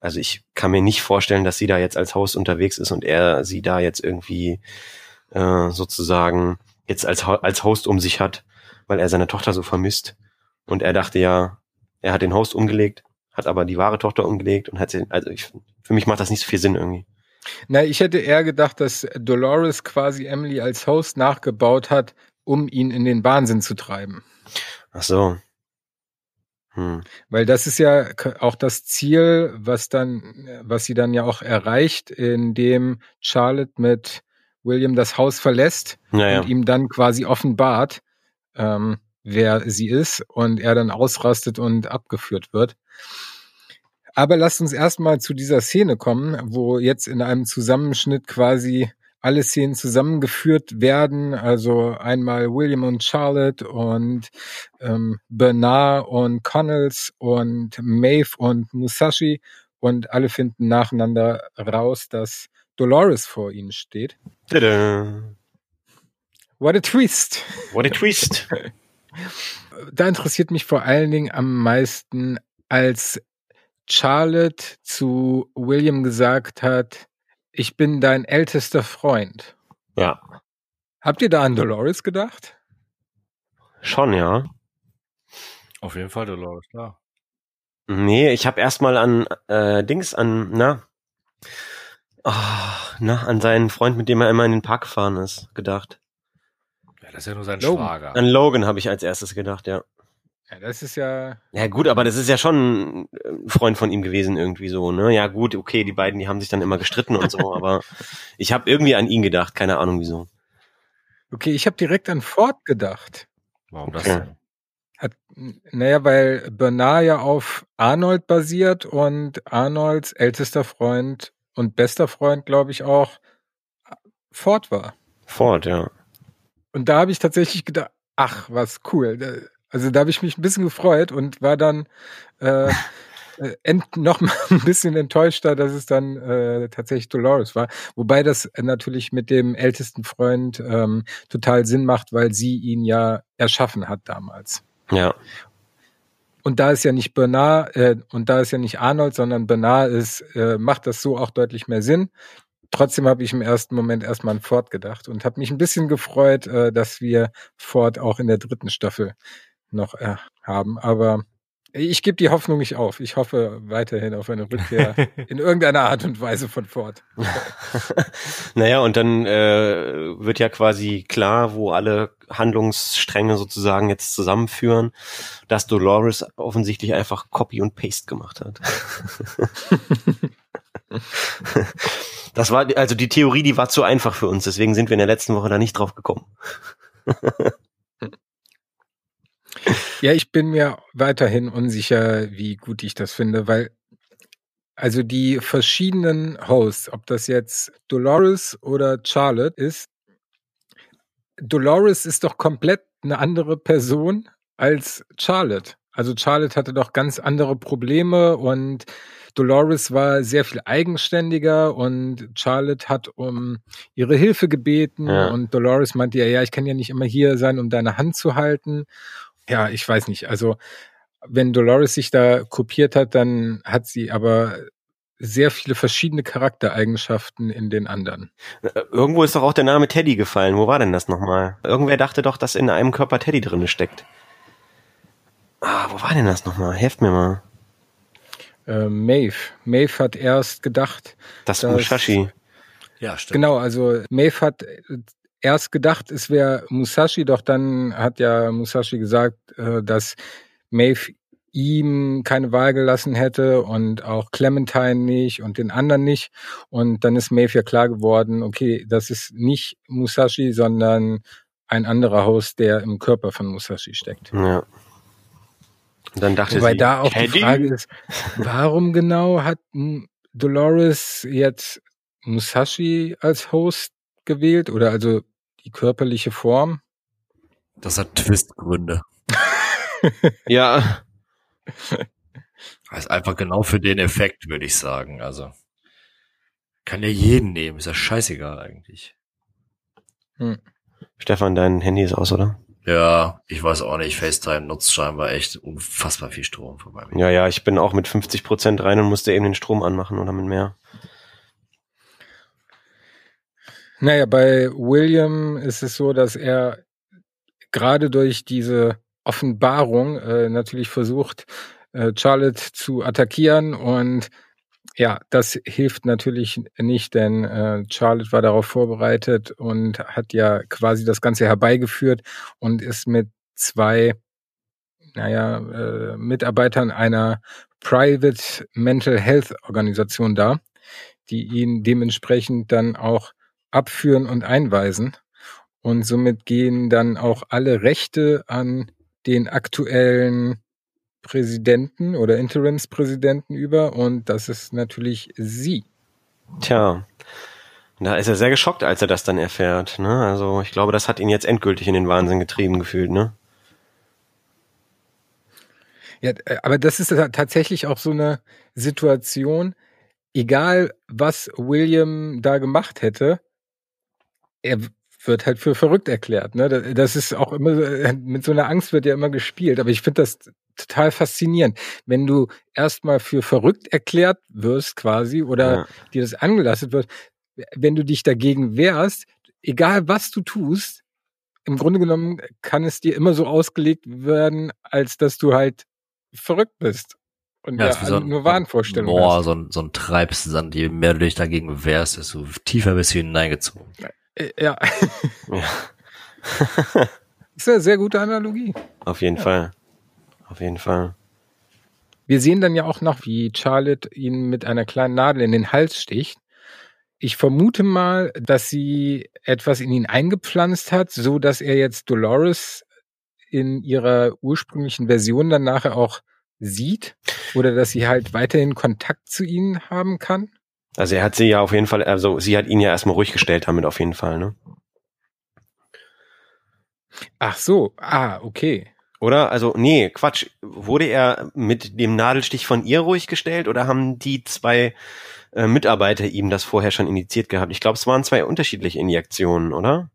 Also ich kann mir nicht vorstellen, dass sie da jetzt als Haus unterwegs ist und er sie da jetzt irgendwie äh, sozusagen jetzt als, als Host um sich hat, weil er seine Tochter so vermisst. Und er dachte ja, er hat den Host umgelegt, hat aber die wahre Tochter umgelegt und hat sie, also ich, für mich macht das nicht so viel Sinn irgendwie. Na, ich hätte eher gedacht, dass Dolores quasi Emily als Host nachgebaut hat, um ihn in den Wahnsinn zu treiben. Ach so. Hm. Weil das ist ja auch das Ziel, was dann, was sie dann ja auch erreicht, indem Charlotte mit William das Haus verlässt naja. und ihm dann quasi offenbart, ähm, wer sie ist und er dann ausrastet und abgeführt wird. Aber lasst uns erstmal zu dieser Szene kommen, wo jetzt in einem Zusammenschnitt quasi alle Szenen zusammengeführt werden. Also einmal William und Charlotte und ähm, Bernard und Connells und Maeve und Musashi und alle finden nacheinander raus, dass Dolores vor ihnen steht. Tada. What a twist. What a twist. Da interessiert mich vor allen Dingen am meisten, als Charlotte zu William gesagt hat, ich bin dein ältester Freund. Ja. Habt ihr da an Dolores gedacht? Schon, ja. Auf jeden Fall Dolores, klar. Nee, ich habe erstmal an äh, Dings an, na, oh, na, an seinen Freund, mit dem er immer in den Park gefahren ist, gedacht. Das ist ja nur sein Logan. Schwager. An Logan habe ich als erstes gedacht, ja. Ja, das ist ja. Ja gut, aber das ist ja schon ein Freund von ihm gewesen irgendwie so, ne? Ja gut, okay, die beiden, die haben sich dann immer gestritten und so, aber ich habe irgendwie an ihn gedacht, keine Ahnung wieso. Okay, ich habe direkt an Ford gedacht. Warum das Okay. denn? Hat, naja, weil Bernard ja auf Arnold basiert und Arnolds ältester Freund und bester Freund, glaube ich, auch Ford war. Ford, ja. Und da habe ich tatsächlich gedacht, ach, was cool. Also da habe ich mich ein bisschen gefreut und war dann äh, äh, ent, noch mal ein bisschen enttäuschter, dass es dann äh, tatsächlich Dolores war. Wobei das natürlich mit dem ältesten Freund ähm, total Sinn macht, weil sie ihn ja erschaffen hat damals. Ja. Und da ist ja nicht Bernard äh, und da ist ja nicht Arnold, sondern Bernard ist, äh, macht das so auch deutlich mehr Sinn. Trotzdem habe ich im ersten Moment erstmal an Ford gedacht und habe mich ein bisschen gefreut, äh, dass wir Ford auch in der dritten Staffel noch äh, haben. Aber ich gebe die Hoffnung nicht auf. Ich hoffe weiterhin auf eine Rückkehr in irgendeiner Art und Weise von Ford. naja, und dann äh, wird ja quasi klar, wo alle Handlungsstränge sozusagen jetzt zusammenführen, dass Dolores offensichtlich einfach Copy und Paste gemacht hat. das war, also die Theorie, die war zu einfach für uns, deswegen sind wir in der letzten Woche da nicht drauf gekommen. Ja, ich bin mir weiterhin unsicher, wie gut ich das finde, weil also die verschiedenen Hosts, ob das jetzt Dolores oder Charlotte ist, Dolores ist doch komplett eine andere Person als Charlotte. Also Charlotte hatte doch ganz andere Probleme und Dolores war sehr viel eigenständiger und Charlotte hat um ihre Hilfe gebeten Ja. und Dolores meinte ja, ja, ich kann ja nicht immer hier sein, um deine Hand zu halten. Ja, ich weiß nicht. Also wenn Dolores sich da kopiert hat, dann hat sie aber sehr viele verschiedene Charaktereigenschaften in den anderen. Äh, Irgendwo ist doch auch der Name Teddy gefallen. Wo war denn das nochmal? Irgendwer dachte doch, dass in einem Körper Teddy drinne steckt. Ah, wo war denn das nochmal? Helft mir mal. Äh, Maeve. Maeve hat erst gedacht, Das, Das- Mushashi. Ja, stimmt. Genau, also Maeve hat erst gedacht, es wäre Musashi, doch dann hat ja Musashi gesagt, äh, dass Maeve ihm keine Wahl gelassen hätte und auch Clementine nicht und den anderen nicht. Und dann ist Maeve ja klar geworden, okay, das ist nicht Musashi, sondern ein anderer Host, der im Körper von Musashi steckt. Ja. Und dann dachte Wobei sie, da auch die Teddy? Frage ist, warum genau hat hm, Dolores jetzt Musashi als Host gewählt oder also die körperliche Form? Das hat Twistgründe. Ja, Das ist einfach genau für den Effekt, würde ich sagen. Also kann ja jeden nehmen, ist ja scheißegal eigentlich. Stefan, dein Handy ist aus, oder? Ja, ich weiß auch nicht, FaceTime nutzt scheinbar echt unfassbar viel Strom vorbei. Ja, ja, ich bin auch mit 50 Prozent rein und musste eben den Strom anmachen oder mit mehr. Naja, bei William ist es so, dass er gerade durch diese Offenbarung äh, natürlich versucht, äh, Charlotte zu attackieren und ja, das hilft natürlich nicht, denn äh, Charlotte war darauf vorbereitet und hat ja quasi das Ganze herbeigeführt und ist mit zwei, naja, äh, Mitarbeitern einer Private Mental Health Organisation da, die ihn dementsprechend dann auch abführen und einweisen. Und somit gehen dann auch alle Rechte an den aktuellen Präsidenten oder Interimspräsidenten über und das ist natürlich sie. Tja. Da ist er sehr geschockt, als er das dann erfährt. Ne? Also ich glaube, das hat ihn jetzt endgültig in den Wahnsinn getrieben gefühlt. Ne? Ja, äh, aber das ist ta- tatsächlich auch so eine Situation, egal was William da gemacht hätte, er wird halt für verrückt erklärt. Ne? Da- Das ist auch immer, äh, mit so einer Angst wird ja immer gespielt. Aber ich finde das total faszinierend. Wenn du erstmal für verrückt erklärt wirst quasi oder Ja. dir das angelastet wird, wenn du dich dagegen wehrst, egal was du tust, im Grunde genommen kann es dir immer so ausgelegt werden, als dass du halt verrückt bist. Und ja, ist wie nur Wahnvorstellungen Boah, hast. so ein, so ein Treibsand, je mehr du dich dagegen wehrst, desto tiefer bist du hineingezogen. Äh, Ja, Ja. ist eine sehr gute Analogie. Auf jeden Fall. Auf jeden Fall. Wir sehen dann ja auch noch, wie Charlotte ihn mit einer kleinen Nadel in den Hals sticht. Ich vermute mal, dass sie etwas in ihn eingepflanzt hat, so dass er jetzt Dolores in ihrer ursprünglichen Version dann nachher auch sieht oder dass sie halt weiterhin Kontakt zu ihnen haben kann. Also er hat sie ja auf jeden Fall, also sie hat ihn ja erstmal ruhig gestellt damit auf jeden Fall, ne? Ach so, ah, okay. Oder? Also, nee, Quatsch. Wurde er mit dem Nadelstich von ihr ruhig gestellt oder haben die zwei äh, Mitarbeiter ihm das vorher schon initiiert gehabt? Ich glaube, es waren zwei unterschiedliche Injektionen, oder?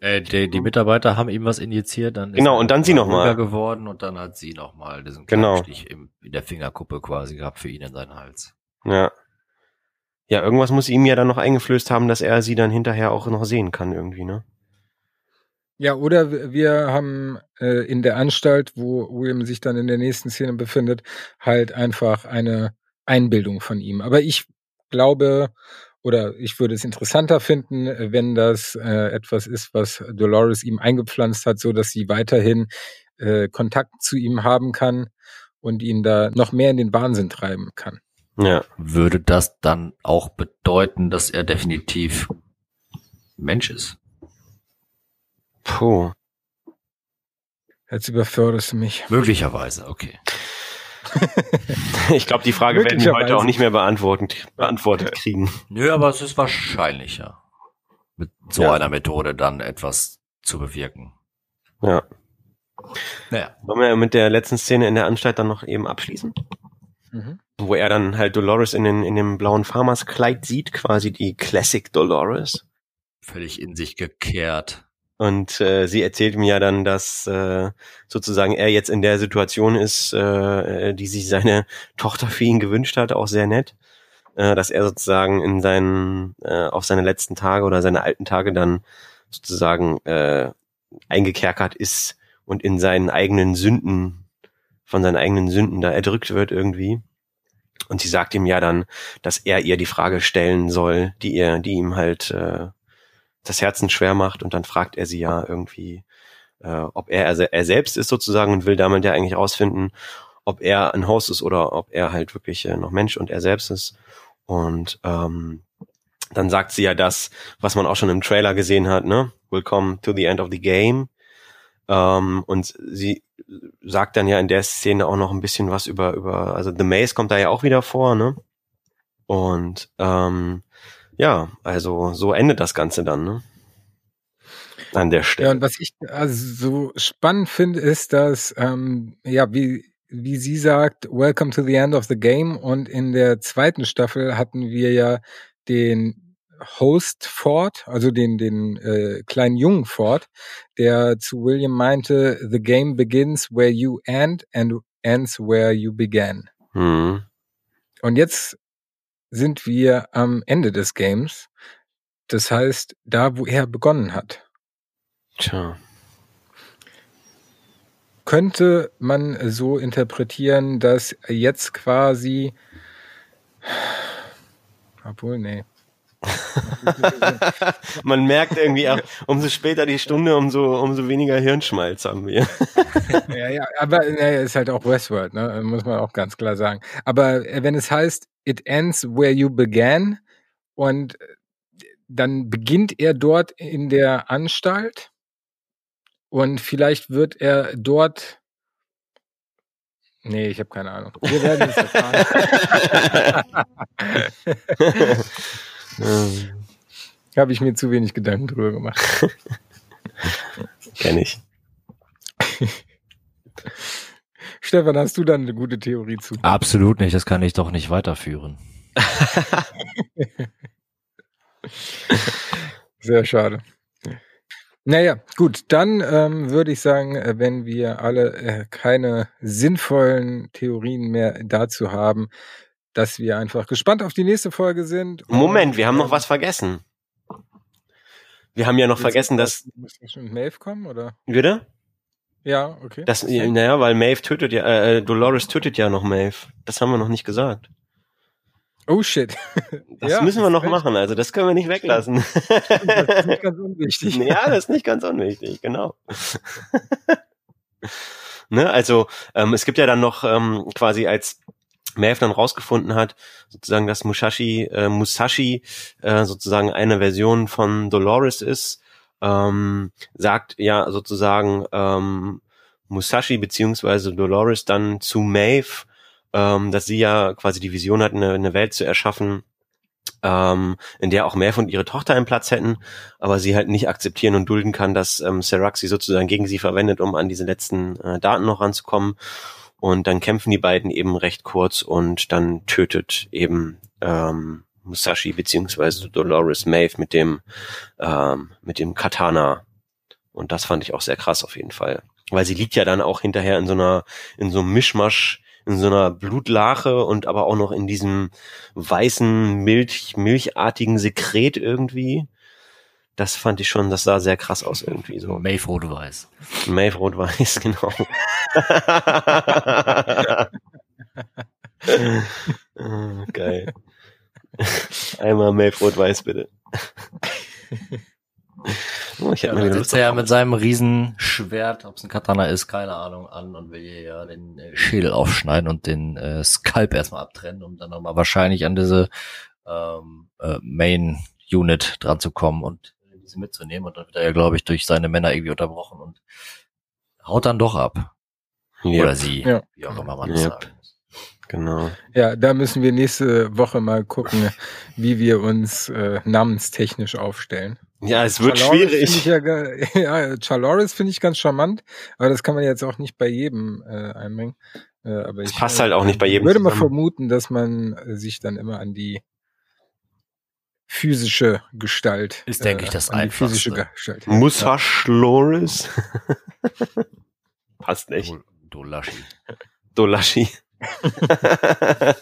Äh, die, die Mitarbeiter haben ihm was injiziert, dann ist Genau, er und dann sie noch mal. ruhiger geworden und dann hat sie nochmal diesen Genau. Stich im, in der Fingerkuppe quasi gehabt für ihn in seinen Hals. Ja. Ja, irgendwas muss ihm ja dann noch eingeflößt haben, dass er sie dann hinterher auch noch sehen kann irgendwie, ne? Ja, oder wir haben äh, in der Anstalt, wo William sich dann in der nächsten Szene befindet, halt einfach eine Einbildung von ihm. Aber ich glaube, oder ich würde es interessanter finden, äh, wenn das äh, etwas ist, was Dolores ihm eingepflanzt hat, so dass sie weiterhin äh, Kontakt zu ihm haben kann und ihn da noch mehr in den Wahnsinn treiben kann. Ja. Würde das dann auch bedeuten, dass er definitiv Mensch ist? Puh. Jetzt überförderst du mich. Möglicherweise, okay. Ich glaube, die Frage werden wir heute auch nicht mehr beantwortet, beantwortet kriegen. Nö, aber es ist wahrscheinlicher, mit so Ja. einer Methode dann etwas zu bewirken. Ja. Naja. Wollen wir mit der letzten Szene in der Anstalt dann noch eben abschließen? Mhm. Wo er dann halt Dolores in, den, in dem blauen Farmerskleid sieht, quasi die Classic Dolores. Völlig in sich gekehrt. Und äh, sie erzählt mir ja dann, dass äh, sozusagen er jetzt in der Situation ist, äh, die sich seine Tochter für ihn gewünscht hat, auch sehr nett, äh, dass er sozusagen in seinen äh, auf seine letzten Tage oder seine alten Tage dann sozusagen äh, eingekerkert ist und in seinen eigenen Sünden von seinen eigenen Sünden da erdrückt wird irgendwie. Und sie sagt ihm ja dann, dass er ihr die Frage stellen soll, die ihr, die ihm halt äh, das Herzen schwer macht und dann fragt er sie ja irgendwie, äh, ob er er, er selbst ist sozusagen und will damit ja eigentlich rausfinden, ob er ein Host ist oder ob er halt wirklich äh, noch Mensch und er selbst ist. Und ähm, dann sagt sie ja das, was man auch schon im Trailer gesehen hat, ne? Welcome to the end of the game. Ähm, und sie sagt dann ja in der Szene auch noch ein bisschen was über, über, also The Maze kommt da ja auch wieder vor, ne? Und ähm, ja, also so endet das Ganze dann, ne? An der Stelle. Ja, und was ich also so spannend finde, ist, dass, ähm, ja, wie, wie sie sagt, Welcome to the end of the game. Und in der zweiten Staffel hatten wir ja den Host Ford, also den, den äh, kleinen Jungen Ford, der zu William meinte, The game begins where you end and ends where you began. Hm. Und jetzt sind wir am Ende des Games. Das heißt, da, wo er begonnen hat. Tja. Könnte man so interpretieren, dass jetzt quasi, obwohl, nee. Man merkt irgendwie, auch, umso später die Stunde, umso, umso weniger Hirnschmalz haben wir. ja, ja, aber naja, ist halt auch Westworld, ne? muss man auch ganz klar sagen. Aber äh, wenn es heißt, it ends where you began und dann beginnt er dort in der Anstalt und vielleicht wird er dort Nee, ich habe keine Ahnung. Wir werden es erfahren. habe ich mir zu wenig Gedanken drüber gemacht. Kenn ich. Stefan, hast du dann eine gute Theorie zu? Absolut nicht, das kann ich doch nicht weiterführen. Sehr schade. Naja, gut, dann ähm, würde ich sagen, äh, wenn wir alle äh, keine sinnvollen Theorien mehr dazu haben, dass wir einfach gespannt auf die nächste Folge sind. Moment, wir haben noch was vergessen. Wir haben ja noch vergessen, dass. Muss das schon mit Maeve kommen, oder? Würde? Ja, okay. Das, naja, weil Maeve tötet ja, äh, Dolores tötet ja noch Maeve. Das haben wir noch nicht gesagt. Oh shit. Das ja, müssen wir noch machen, also das können wir nicht weglassen. Das ist nicht ganz unwichtig. Ja, das ist nicht ganz unwichtig, genau. ne, also ähm, es gibt ja dann noch ähm, quasi als Maeve dann rausgefunden hat, sozusagen, dass Musashi, äh, Musashi äh, sozusagen eine Version von Dolores ist, ähm, sagt ja sozusagen ähm, Musashi beziehungsweise Dolores dann zu Maeve, ähm, dass sie ja quasi die Vision hat, eine, eine Welt zu erschaffen, ähm, in der auch Maeve und ihre Tochter einen Platz hätten, aber sie halt nicht akzeptieren und dulden kann, dass ähm, Serac sie sozusagen gegen sie verwendet, um an diese letzten äh, Daten noch ranzukommen. Und dann kämpfen die beiden eben recht kurz und dann tötet eben ähm, Musashi beziehungsweise Dolores Maeve mit dem ähm, mit dem Katana. Und das fand ich auch sehr krass auf jeden Fall, weil sie liegt ja dann auch hinterher in so einer in so einem Mischmasch in so einer Blutlache und aber auch noch in diesem weißen, Milch, milchartigen Sekret irgendwie. Das fand ich schon, das sah sehr krass aus irgendwie so. Maeve Rot-Weiß. Maeve Rot-Weiß, genau. oh, geil. Einmal Maeve Rot-Weiß, bitte. Oh, ich hätte ja, sitzt er ja mit seinem Riesenschwert, ob es ein Katana ist, keine Ahnung, an und will hier ja den äh, Schädel aufschneiden und den äh, Skalp erstmal abtrennen, um dann nochmal wahrscheinlich an diese ähm, äh, Main Unit dran zu kommen und diese mitzunehmen. Und dann wird er ja, glaube ich, durch seine Männer irgendwie unterbrochen und haut dann doch ab. Ja. Oder sie, ja. wie auch immer man das sagen muss. Genau. Ja, da müssen wir nächste Woche mal gucken, wie wir uns äh, namenstechnisch aufstellen. Ja, es wird Chaloris schwierig. Ja, ja, Chaloris finde ich ganz charmant, aber das kann man jetzt auch nicht bei jedem äh, einbringen. Äh, aber das ich passt halt auch nicht bei jedem. würde mal vermuten, dass man sich dann immer an die physische Gestalt. Ist, denke ich, das an die physische Gestalt. Musaschloris. Passt nicht. Dolaschi. Dolaschi.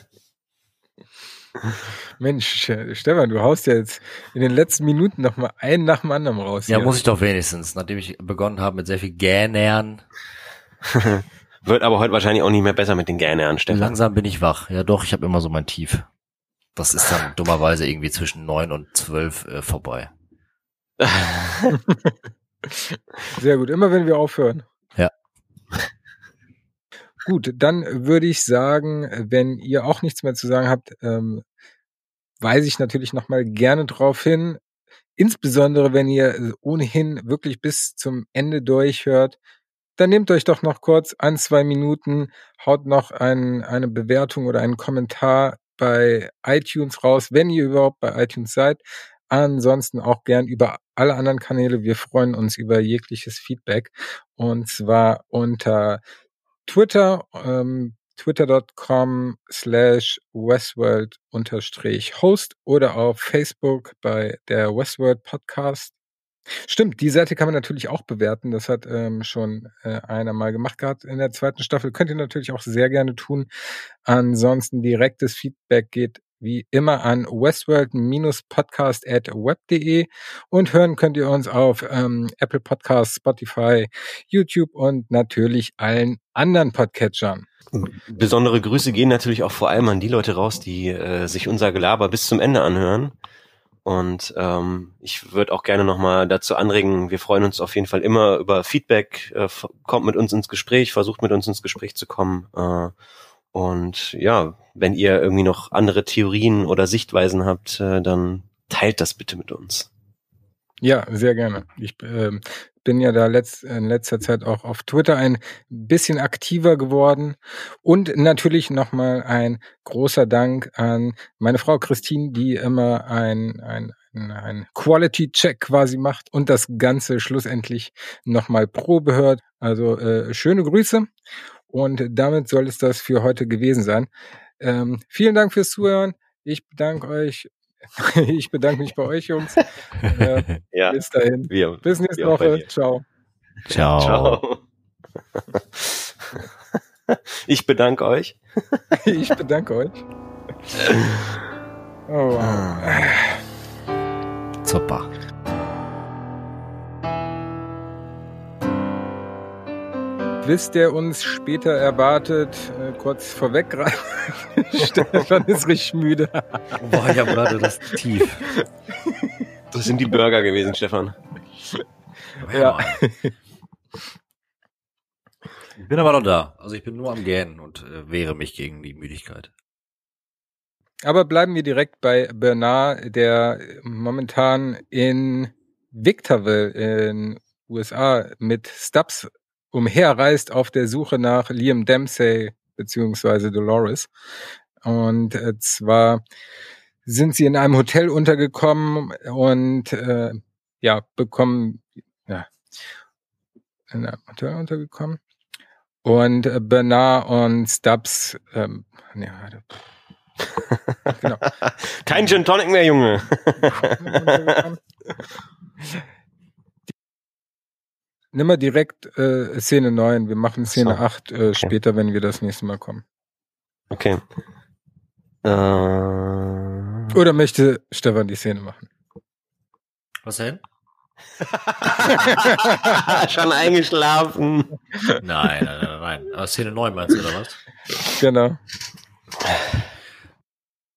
Mensch, Stefan, du haust ja jetzt in den letzten Minuten noch mal einen nach dem anderen raus. Ja, hier. muss ich doch wenigstens, nachdem ich begonnen habe mit sehr viel Gähnern. Wird aber heute wahrscheinlich auch nicht mehr besser mit den Gähnern, Stefan. Langsam bin ich wach. Ja doch, ich habe immer so mein Tief. Das ist dann dummerweise irgendwie zwischen neun und zwölf äh, vorbei. Sehr gut, immer wenn wir aufhören. Ja. Gut, dann würde ich sagen, wenn ihr auch nichts mehr zu sagen habt, ähm, weise ich natürlich nochmal gerne drauf hin. Insbesondere wenn ihr ohnehin wirklich bis zum Ende durchhört, dann nehmt euch doch noch kurz ein, zwei Minuten, haut noch ein, eine Bewertung oder einen Kommentar bei iTunes raus, wenn ihr überhaupt bei iTunes seid. Ansonsten auch gern über alle anderen Kanäle. Wir freuen uns über jegliches Feedback. Und zwar unter Twitter, ähm, twitter.com slash westworld unterstrich host oder auf Facebook bei der Westworld Podcast. Stimmt, die Seite kann man natürlich auch bewerten. Das hat ähm, schon äh, einer mal gemacht gehabt in der zweiten Staffel. Könnt ihr natürlich auch sehr gerne tun. Ansonsten direktes Feedback geht wie immer an westworld-podcast at web.de und hören könnt ihr uns auf ähm, Apple Podcasts, Spotify, YouTube und natürlich allen anderen Podcatchern. Besondere Grüße gehen natürlich auch vor allem an die Leute raus, die äh, sich unser Gelaber bis zum Ende anhören. Und ähm, ich würde auch gerne nochmal dazu anregen, wir freuen uns auf jeden Fall immer über Feedback, äh, kommt mit uns ins Gespräch, versucht mit uns ins Gespräch zu kommen. Äh, und ja, wenn ihr irgendwie noch andere Theorien oder Sichtweisen habt, äh, dann teilt das bitte mit uns. Ja, sehr gerne. Ich äh, bin ja da letzt, in letzter Zeit auch auf Twitter ein bisschen aktiver geworden. Und natürlich nochmal ein großer Dank an meine Frau Christine, die immer ein, ein, ein Quality-Check quasi macht und das Ganze schlussendlich nochmal Probe hört. Also äh, schöne Grüße. Und damit soll es das für heute gewesen sein. Ähm, vielen Dank fürs Zuhören. Ich bedanke euch ich bedanke mich bei euch, Jungs. Äh, ja, bis dahin. Wir, bis nächste Woche. Ciao. Ciao. Ciao. Ich bedanke euch. Ich bedanke euch. Oh, wow. Super. Quiz, der uns später erwartet, äh, kurz vorweggreifen. Stefan ist richtig müde. Boah, ja, Bruder, das ist tief. Das sind die Burger gewesen, Stefan. Ja. Ich bin aber noch da. Also ich bin nur am Gähnen und äh, wehre mich gegen die Müdigkeit. Aber bleiben wir direkt bei Bernard, der momentan in Victorville in USA mit Stubbs umherreist auf der Suche nach Liam Dempsey beziehungsweise Dolores. Und äh, zwar sind sie in einem Hotel untergekommen und äh, ja, bekommen, ja, in einem Hotel untergekommen. Und äh, Bernard und Stubbs, ähm, nee, warte. genau. Kein Gin Tonic mehr, Junge. Nimm mal direkt äh, Szene 9. Wir machen Szene so. 8 äh, okay. später, wenn wir das nächste Mal kommen. Okay. Äh... Oder möchte Stefan die Szene machen? Was denn? Schon eingeschlafen. Nein, nein, nein, nein. Aber Szene 9 meinst du, oder was? Genau.